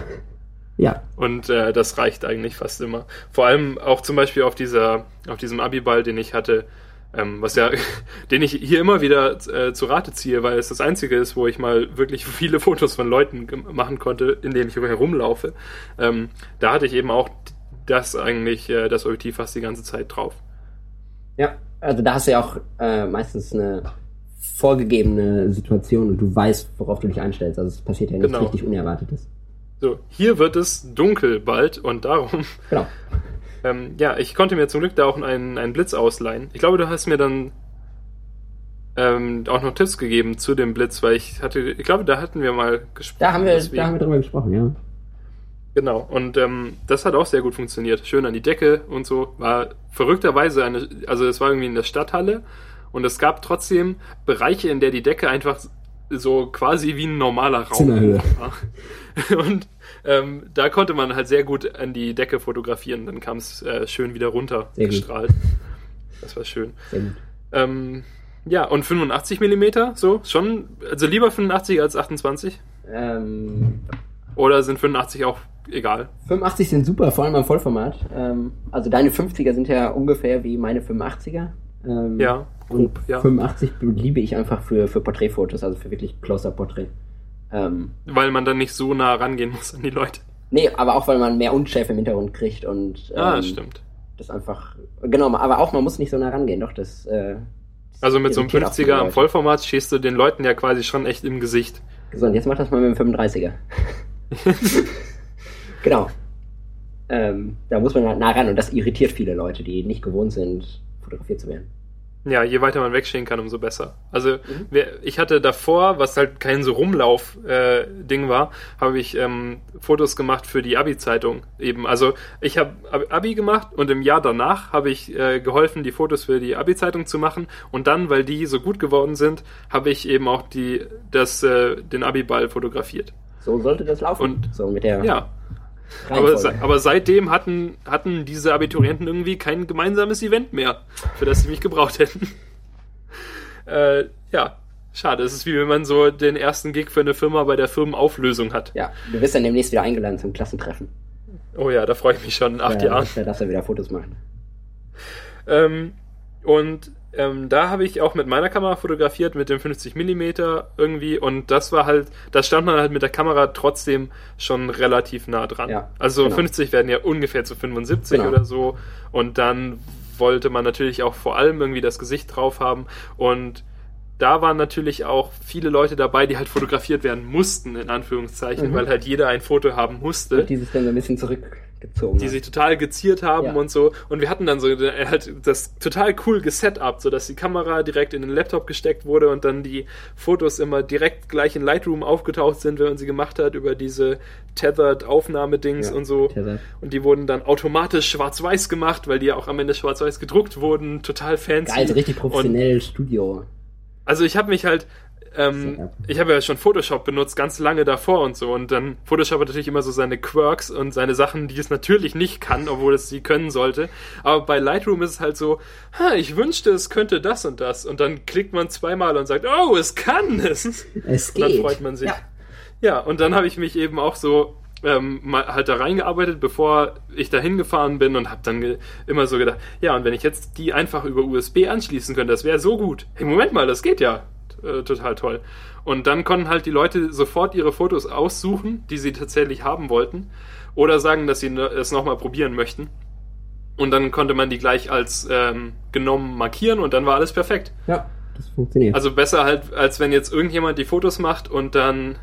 Ja, Und äh, das reicht eigentlich fast immer. Vor allem auch zum Beispiel auf dieser, auf diesem Abiball, den ich hatte, ähm, was ja, den ich hier immer wieder äh, zu Rate ziehe, weil es das einzige ist, wo ich mal wirklich viele Fotos von Leuten machen konnte, indem ich herumlaufe. Ähm, da hatte ich eben auch das eigentlich, äh, das Objektiv fast die ganze Zeit drauf. Ja, also da hast du ja auch äh, meistens eine vorgegebene Situation und du weißt, worauf du dich einstellst. Also es passiert ja nichts Genau. richtig Unerwartetes. So, hier wird es dunkel bald und darum Genau. Ähm, ja, ich konnte mir zum Glück da auch einen, einen Blitz ausleihen. Ich glaube, du hast mir dann ähm, auch noch Tipps gegeben zu dem Blitz, weil ich hatte, ich glaube, da hatten wir mal gesprochen. Da haben wir, deswegen. da haben wir drüber gesprochen, ja. Genau, und ähm, das hat auch sehr gut funktioniert. Schön an die Decke und so. War verrückterweise eine, also es war irgendwie in der Stadthalle Und es gab trotzdem Bereiche, in der die Decke einfach so quasi wie ein normaler Raum Zimmerhöhe. war. Und ähm, da konnte man halt sehr gut an die Decke fotografieren. Dann kam es äh, schön wieder runter Sehr gut. gestrahlt. Das war schön. Gut. Ähm, ja, und 85 Millimeter, so, schon, also lieber 85 als 28? Ähm, Oder sind 85 auch egal? 85 sind super, vor allem am Vollformat. Ähm, also deine 50er sind ja ungefähr wie meine 85er. Ähm, Ja, grob, und ja. 85 liebe ich einfach für, für Porträtfotos, also für wirklich Close-Up-Porträt. Ähm, Weil man dann nicht so nah rangehen muss an die Leute. nee, aber auch weil man mehr Unschärfe im Hintergrund kriegt und ähm, Ah, stimmt. das einfach, genau, aber auch man muss nicht so nah rangehen, doch, das, äh, das Also mit so einem irritiert auch viele 50er am. Vollformat stehst du den Leuten ja quasi schon echt im Gesicht. So, und jetzt mach das mal mit dem 35er. genau. Ähm, da muss man halt nah ran und das irritiert viele Leute, die nicht gewohnt sind, fotografiert zu werden. Ja, je weiter man wegstehen kann, umso besser. Also Mhm. wer- ich hatte davor, was halt kein so Rumlauf-Ding war, habe ich ähm, Fotos gemacht für die Abi-Zeitung eben. Also ich habe Ab- Abi gemacht und im Jahr danach habe ich äh, geholfen, die Fotos für die Abi-Zeitung zu machen. Und dann, weil die so gut geworden sind, habe ich eben auch die, das, äh, den Abi-Ball fotografiert. So sollte das laufen. Und- so mit der Ja, aber, aber seitdem hatten, hatten diese Abiturienten irgendwie kein gemeinsames Event mehr, für das sie mich gebraucht hätten. äh, ja, schade. Es ist wie wenn man so den ersten Gig für eine Firma bei der Firmenauflösung hat. ja, du wirst dann demnächst wieder eingeladen zum Klassentreffen. Oh ja, da freue ich mich schon in acht Ja, Jahren. Da darfst du wieder Fotos machen. Ähm, und ähm, da habe ich auch mit meiner Kamera fotografiert, mit dem 50 mm irgendwie. Und das war halt, da stand man halt mit der Kamera trotzdem schon relativ nah dran. Ja, also genau. 50 werden ja ungefähr zu 75 Genau. oder so. Und dann wollte man natürlich auch vor allem irgendwie das Gesicht drauf haben. Und da waren natürlich auch viele Leute dabei, die halt fotografiert werden mussten, in Anführungszeichen, Mhm. weil halt jeder ein Foto haben musste Wird dieses dann so ein bisschen zurückgezogen. die hat. sich total geziert haben Ja. und so. Und wir hatten dann so äh, halt das total cool gesetupt, so dass die Kamera direkt in den Laptop gesteckt wurde und dann die Fotos immer direkt gleich in Lightroom aufgetaucht sind, wenn man sie gemacht hat über diese tethered Aufnahmedings Ja, und so. tethered. Und die wurden dann automatisch schwarz-weiß gemacht, weil die ja auch am Ende schwarz-weiß gedruckt wurden. Total fancy. Geil, richtig Und professionell Studio. also ich habe mich halt, ähm, ich habe ja schon Photoshop benutzt, ganz lange davor und so. Und dann Photoshop hat natürlich immer so seine Quirks und seine Sachen, die es natürlich nicht kann, obwohl es sie können sollte. Aber bei Lightroom ist es halt so, ha, ich wünschte, es könnte das und das. Und dann klickt man zweimal und sagt, oh, es kann es. Es Und dann geht. freut man sich. Ja. Ja, und dann habe ich mich eben auch so ähm, mal halt da reingearbeitet, bevor ich da hingefahren bin und habe dann immer so gedacht, ja, und wenn ich jetzt die einfach über USB anschließen könnte, das wäre so gut. Hey, Moment mal, das geht ja. Äh, total toll. Und dann konnten halt die Leute sofort ihre Fotos aussuchen, die sie tatsächlich haben wollten, oder sagen, dass sie ne- es nochmal probieren möchten. Und dann konnte man die gleich als ähm, genommen markieren und dann war alles perfekt. ja, das funktioniert. Also besser halt, als wenn jetzt irgendjemand die Fotos macht und dann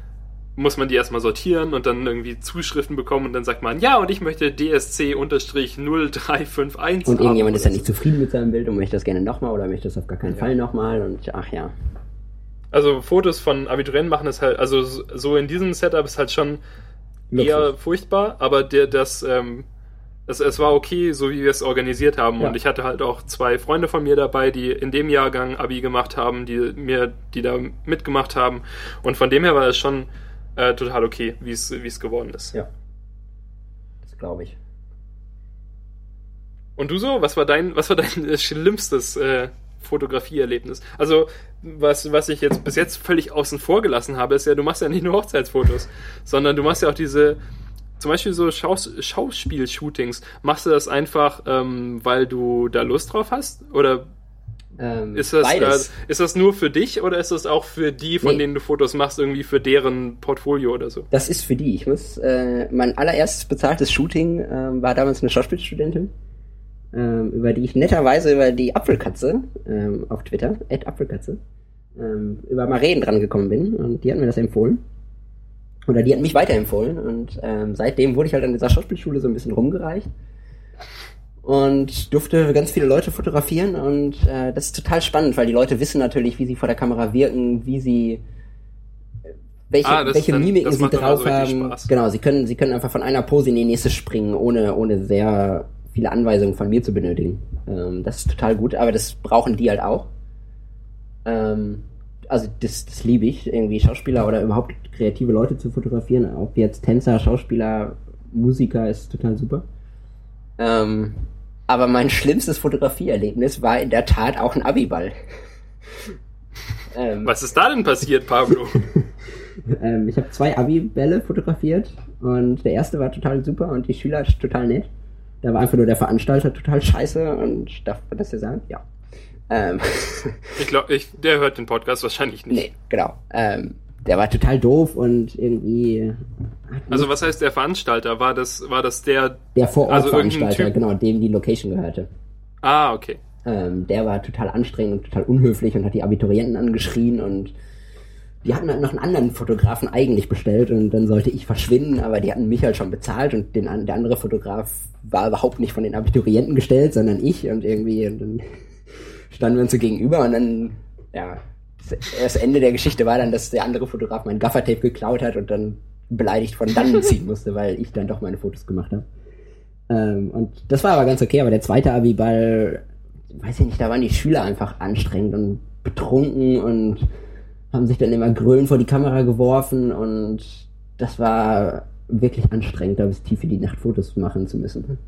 muss man die erstmal sortieren und dann irgendwie Zuschriften bekommen und dann sagt man, ja, und ich möchte DSC-0351 und irgendjemand ist ja nicht zufrieden mit seinem Bild und möchte das gerne nochmal oder möchte das auf gar keinen Fall nochmal und ach ja. Also Fotos von Abiturienten machen ist halt, also so in diesem Setup ist halt schon eher Luxus. furchtbar, aber der, das, ähm, es, es war okay, so wie wir es organisiert haben. Ja. Und ich hatte halt auch zwei Freunde von mir dabei, die in dem Jahrgang Abi gemacht haben, die mir, die da mitgemacht haben. Und von dem her war es schon äh, total okay, wie es wie es geworden ist. Ja. Das glaube ich. Und du so? Was war dein, was war dein äh, schlimmstes äh, Fotografieerlebnis? Also, was, was ich jetzt bis jetzt völlig außen vor gelassen habe, ist ja, du machst ja nicht nur Hochzeitsfotos, sondern du machst ja auch diese, zum Beispiel so Schaus Schauspiel-Shootings. Machst du das einfach, ähm, weil du da Lust drauf hast? Oder Ähm, ist das, äh, ist das nur für dich oder ist das auch für die, von Nee. denen du Fotos machst, irgendwie für deren Portfolio oder so? Das ist für die. Ich muss, äh, mein allererstes bezahltes Shooting ähm, war damals eine Schauspielstudentin, ähm, über die ich netterweise über die Apfelkatze ähm, auf Twitter, Apfelkatze, ähm, über Maren dran gekommen bin. Und die hat mir das empfohlen. Oder die hat mich weiterempfohlen. Und ähm, seitdem wurde ich halt an dieser Schauspielschule so ein bisschen rumgereicht. Und durfte ganz viele Leute fotografieren. Und äh, das ist total spannend, weil die Leute wissen natürlich, wie sie vor der Kamera wirken, wie sie welche, Ah, welche dann- Mimiken sie drauf also haben. Genau, sie können, sie können einfach von einer Pose in die nächste springen, ohne, ohne sehr viele Anweisungen von mir zu benötigen. Ähm, das ist total gut, aber das brauchen die halt auch. Ähm, also das, das liebe ich, irgendwie Schauspieler oder überhaupt kreative Leute zu fotografieren. Ob jetzt Tänzer, Schauspieler, Musiker ist total super. Ähm, aber mein schlimmstes Fotografieerlebnis war in der Tat auch ein Abiball. ähm, Was ist da denn passiert, Pablo? ähm, ich habe zwei Abi-Bälle fotografiert und der erste war total super und die Schüler total nett. Da war einfach nur der Veranstalter total scheiße und darf man das ja sagen? Ja. Ähm. Ich glaube, ich, der hört den Podcast wahrscheinlich nicht. Nee, genau. Ähm, der war total doof und irgendwie. Also was heißt der Veranstalter? War das, war das der. Der Vorortveranstalter, also genau, dem die Location gehörte. Ah, okay. Ähm, der war total anstrengend und total unhöflich und hat die Abiturienten angeschrien und die hatten halt noch einen anderen Fotografen eigentlich bestellt und dann sollte ich verschwinden, aber die hatten mich halt schon bezahlt und den, der andere Fotograf war überhaupt nicht von den Abiturienten gestellt, sondern ich und irgendwie und dann standen wir uns so gegenüber und dann, ja, das Ende der Geschichte war dann, dass der andere Fotograf mein Gaffertape geklaut hat und dann beleidigt von dann ziehen musste, weil ich dann doch meine Fotos gemacht habe. Ähm, und das war aber ganz okay, aber der zweite Abi-Ball, weiß ich nicht, da waren die Schüler einfach anstrengend und betrunken und haben sich dann immer grölend vor die Kamera geworfen und das war wirklich anstrengend, da bis tief in die Nacht Fotos machen zu müssen.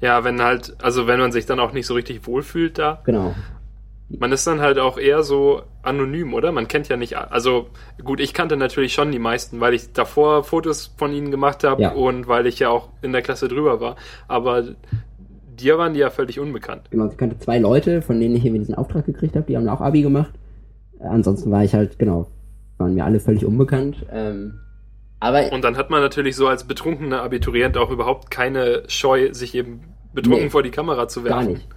Ja, wenn halt, also wenn man sich dann auch nicht so richtig wohlfühlt da. Genau. Man ist dann halt auch eher so anonym, oder? Man kennt ja nicht, also gut, ich kannte natürlich schon die meisten, weil ich davor Fotos von ihnen gemacht habe ja. und weil ich ja auch in der Klasse drüber war. Aber dir waren die ja völlig unbekannt. Genau, ich kannte zwei Leute, von denen ich hier diesen Auftrag gekriegt habe, die haben auch Abi gemacht. Ansonsten war ich halt, genau, waren mir alle völlig unbekannt. Ähm, aber und dann hat man natürlich so als betrunkener Abiturient auch überhaupt keine Scheu, sich eben betrunken nee, vor die Kamera zu werfen. Gar nicht.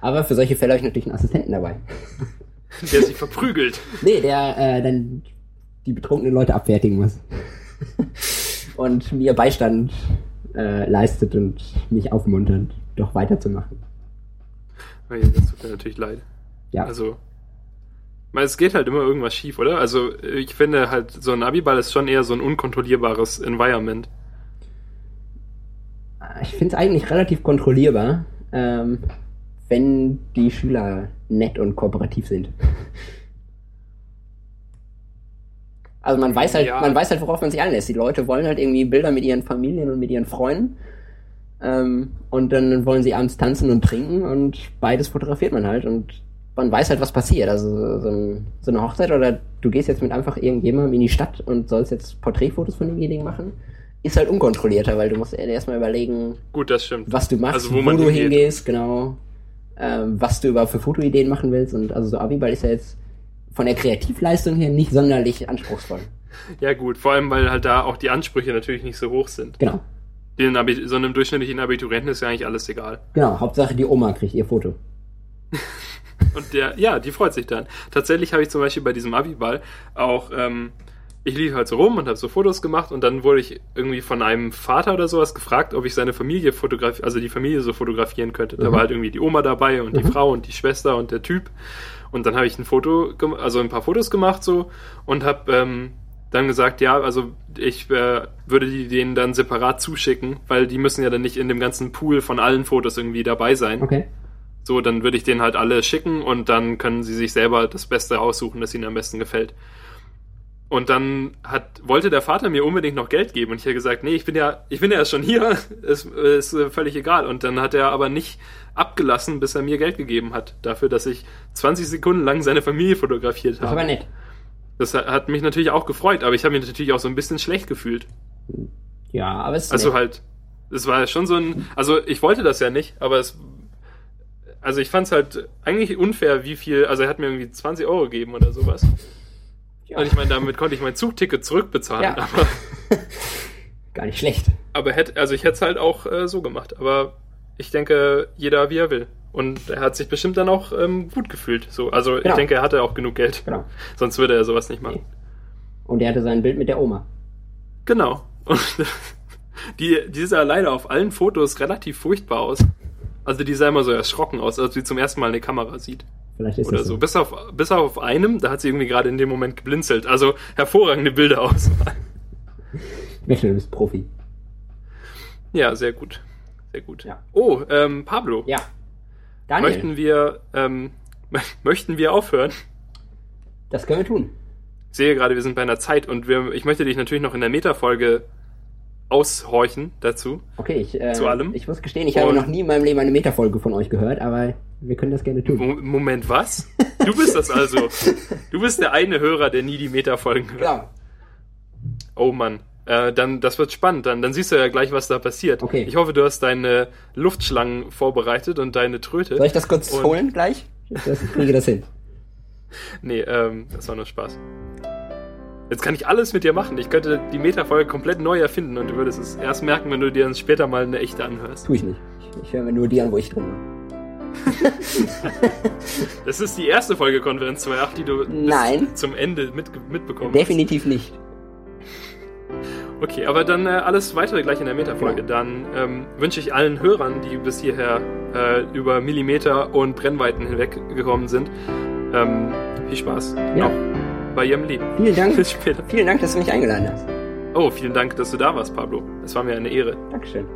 Aber für solche Fälle habe ich natürlich einen Assistenten dabei. Der sich verprügelt. Nee, der äh, dann die betrunkenen Leute abfertigen muss. und mir Beistand äh, leistet und mich aufmuntert, doch weiterzumachen. Das tut mir natürlich leid. Ja. Also, es geht halt immer irgendwas schief, oder? Also ich finde halt, so ein Abiball ist schon eher so ein unkontrollierbares Environment. Ich finde es eigentlich relativ kontrollierbar, ähm, wenn die Schüler nett und kooperativ sind. Also man weiß halt, ja. man weiß halt, worauf man sich einlässt. Die Leute wollen halt irgendwie Bilder mit ihren Familien und mit ihren Freunden. Ähm, und dann wollen sie abends tanzen und trinken und beides fotografiert man halt und man weiß halt, was passiert. Also so, so, eine Hochzeit oder du gehst jetzt mit einfach irgendjemandem in die Stadt und sollst jetzt Porträtfotos von demjenigen machen, ist halt unkontrollierter, weil du musst erstmal überlegen, Gut, das stimmt. was du machst, also, wo, wo du hingehst, genau, ähm, was du überhaupt für Fotoideen machen willst. Und also so Abiball ist ja jetzt von der Kreativleistung her nicht sonderlich anspruchsvoll. Ja gut, vor allem, weil halt da auch die Ansprüche natürlich nicht so hoch sind. Genau. Den so einem durchschnittlichen Abiturienten ist ja eigentlich alles egal. Genau, Hauptsache die Oma kriegt ihr Foto. Und der, ja, die freut sich dann. Tatsächlich habe ich zum Beispiel bei diesem Abiball auch, ähm, ich lief halt so rum und habe so Fotos gemacht und dann wurde ich irgendwie von einem Vater oder sowas gefragt, ob ich seine Familie fotografieren, also die Familie so fotografieren könnte. Mhm. Da war halt irgendwie die Oma dabei und die mhm. Frau und die Schwester und der Typ. Und dann habe ich ein Foto, also ein paar Fotos gemacht so und habe ähm, dann gesagt, ja, also ich äh, würde die denen dann separat zuschicken, weil die müssen ja dann nicht in dem ganzen Pool von allen Fotos irgendwie dabei sein. Okay. So, dann würde ich denen halt alle schicken und dann können sie sich selber das Beste aussuchen, das ihnen am besten gefällt. Und dann hat, wollte der Vater mir unbedingt noch Geld geben und ich habe gesagt, nee, ich bin ja, ich bin ja schon hier, ist, ist völlig egal. Und dann hat er aber nicht abgelassen, bis er mir Geld gegeben hat, dafür, dass ich 20 Sekunden lang seine Familie fotografiert habe. Das war nett. Das hat mich natürlich auch gefreut, aber ich habe mich natürlich auch so ein bisschen schlecht gefühlt. Ja, aber es ist. Also nett. halt, es war schon so ein, also ich wollte das ja nicht, aber es also ich fand es halt eigentlich unfair, wie viel, also er hat mir irgendwie 20 Euro gegeben oder sowas. Ja. Und ich meine, damit konnte ich mein Zugticket zurückbezahlen. Ja. Aber, Gar nicht schlecht. Aber hätte, also ich hätte es halt auch äh, so gemacht. Aber ich denke, jeder wie er will. Und er hat sich bestimmt dann auch ähm, gut gefühlt. So, also genau. ich denke, er hatte auch genug Geld. Genau. Sonst würde er sowas nicht machen. Und er hatte sein Bild mit der Oma. Genau. Und die, die sah leider auf allen Fotos relativ furchtbar aus. Also die sah immer so erschrocken aus, als sie zum ersten Mal eine Kamera sieht. Vielleicht ist Oder so. so. Bis, auf, bis auf einem, da hat sie irgendwie gerade in dem Moment geblinzelt. Also hervorragende Bilder möchte, du bist Profi. Ja, sehr gut. Sehr gut. Ja. Oh, ähm, Pablo. Ja. Daniel. Möchten wir ähm, möchten wir aufhören? Das können wir tun. Ich sehe gerade, wir sind bei einer Zeit und wir, ich möchte dich natürlich noch in der Meta-Folge aushorchen dazu. Okay, ich, äh, Zu allem? ich muss gestehen, ich habe Und- noch nie in meinem Leben eine Metafolge von euch gehört, aber wir können das gerne tun. Mo- Moment, was? Du bist das also. Du bist der eine Hörer, der nie die Meta-Folgen hört. Ja, Oh Mann. Äh, dann, das wird spannend. Dann, dann siehst du ja gleich, was da passiert. Okay. Ich hoffe, du hast deine Luftschlangen vorbereitet und deine Tröte. soll ich das kurz Und- holen gleich? Ich kriege das hin. Nee, ähm, das war nur Spaß. Jetzt kann ich alles mit dir machen. Ich könnte die Meta-Folge komplett neu erfinden und du würdest es erst merken, wenn du dir dann später mal eine echte anhörst. Tu ich nicht. Ich, ich höre mir nur die an, wo ich drin war. Das ist die erste Folge Konferenz 2.8, die du Nein. zum Ende mit, mitbekommen Definitiv nicht. hast. Okay, aber dann äh, alles weitere gleich in der Meta-Folge. Genau. Dann ähm, wünsche ich allen Hörern, die bis hierher äh, über Millimeter und Brennweiten hinweg gekommen sind, ähm, viel Spaß. Ja. Auch bei ihrem Leben. Vielen Dank. Bis später. Vielen Dank, dass du mich eingeladen hast. Oh, vielen Dank, dass du da warst, Pablo. Es war mir eine Ehre. Dankeschön.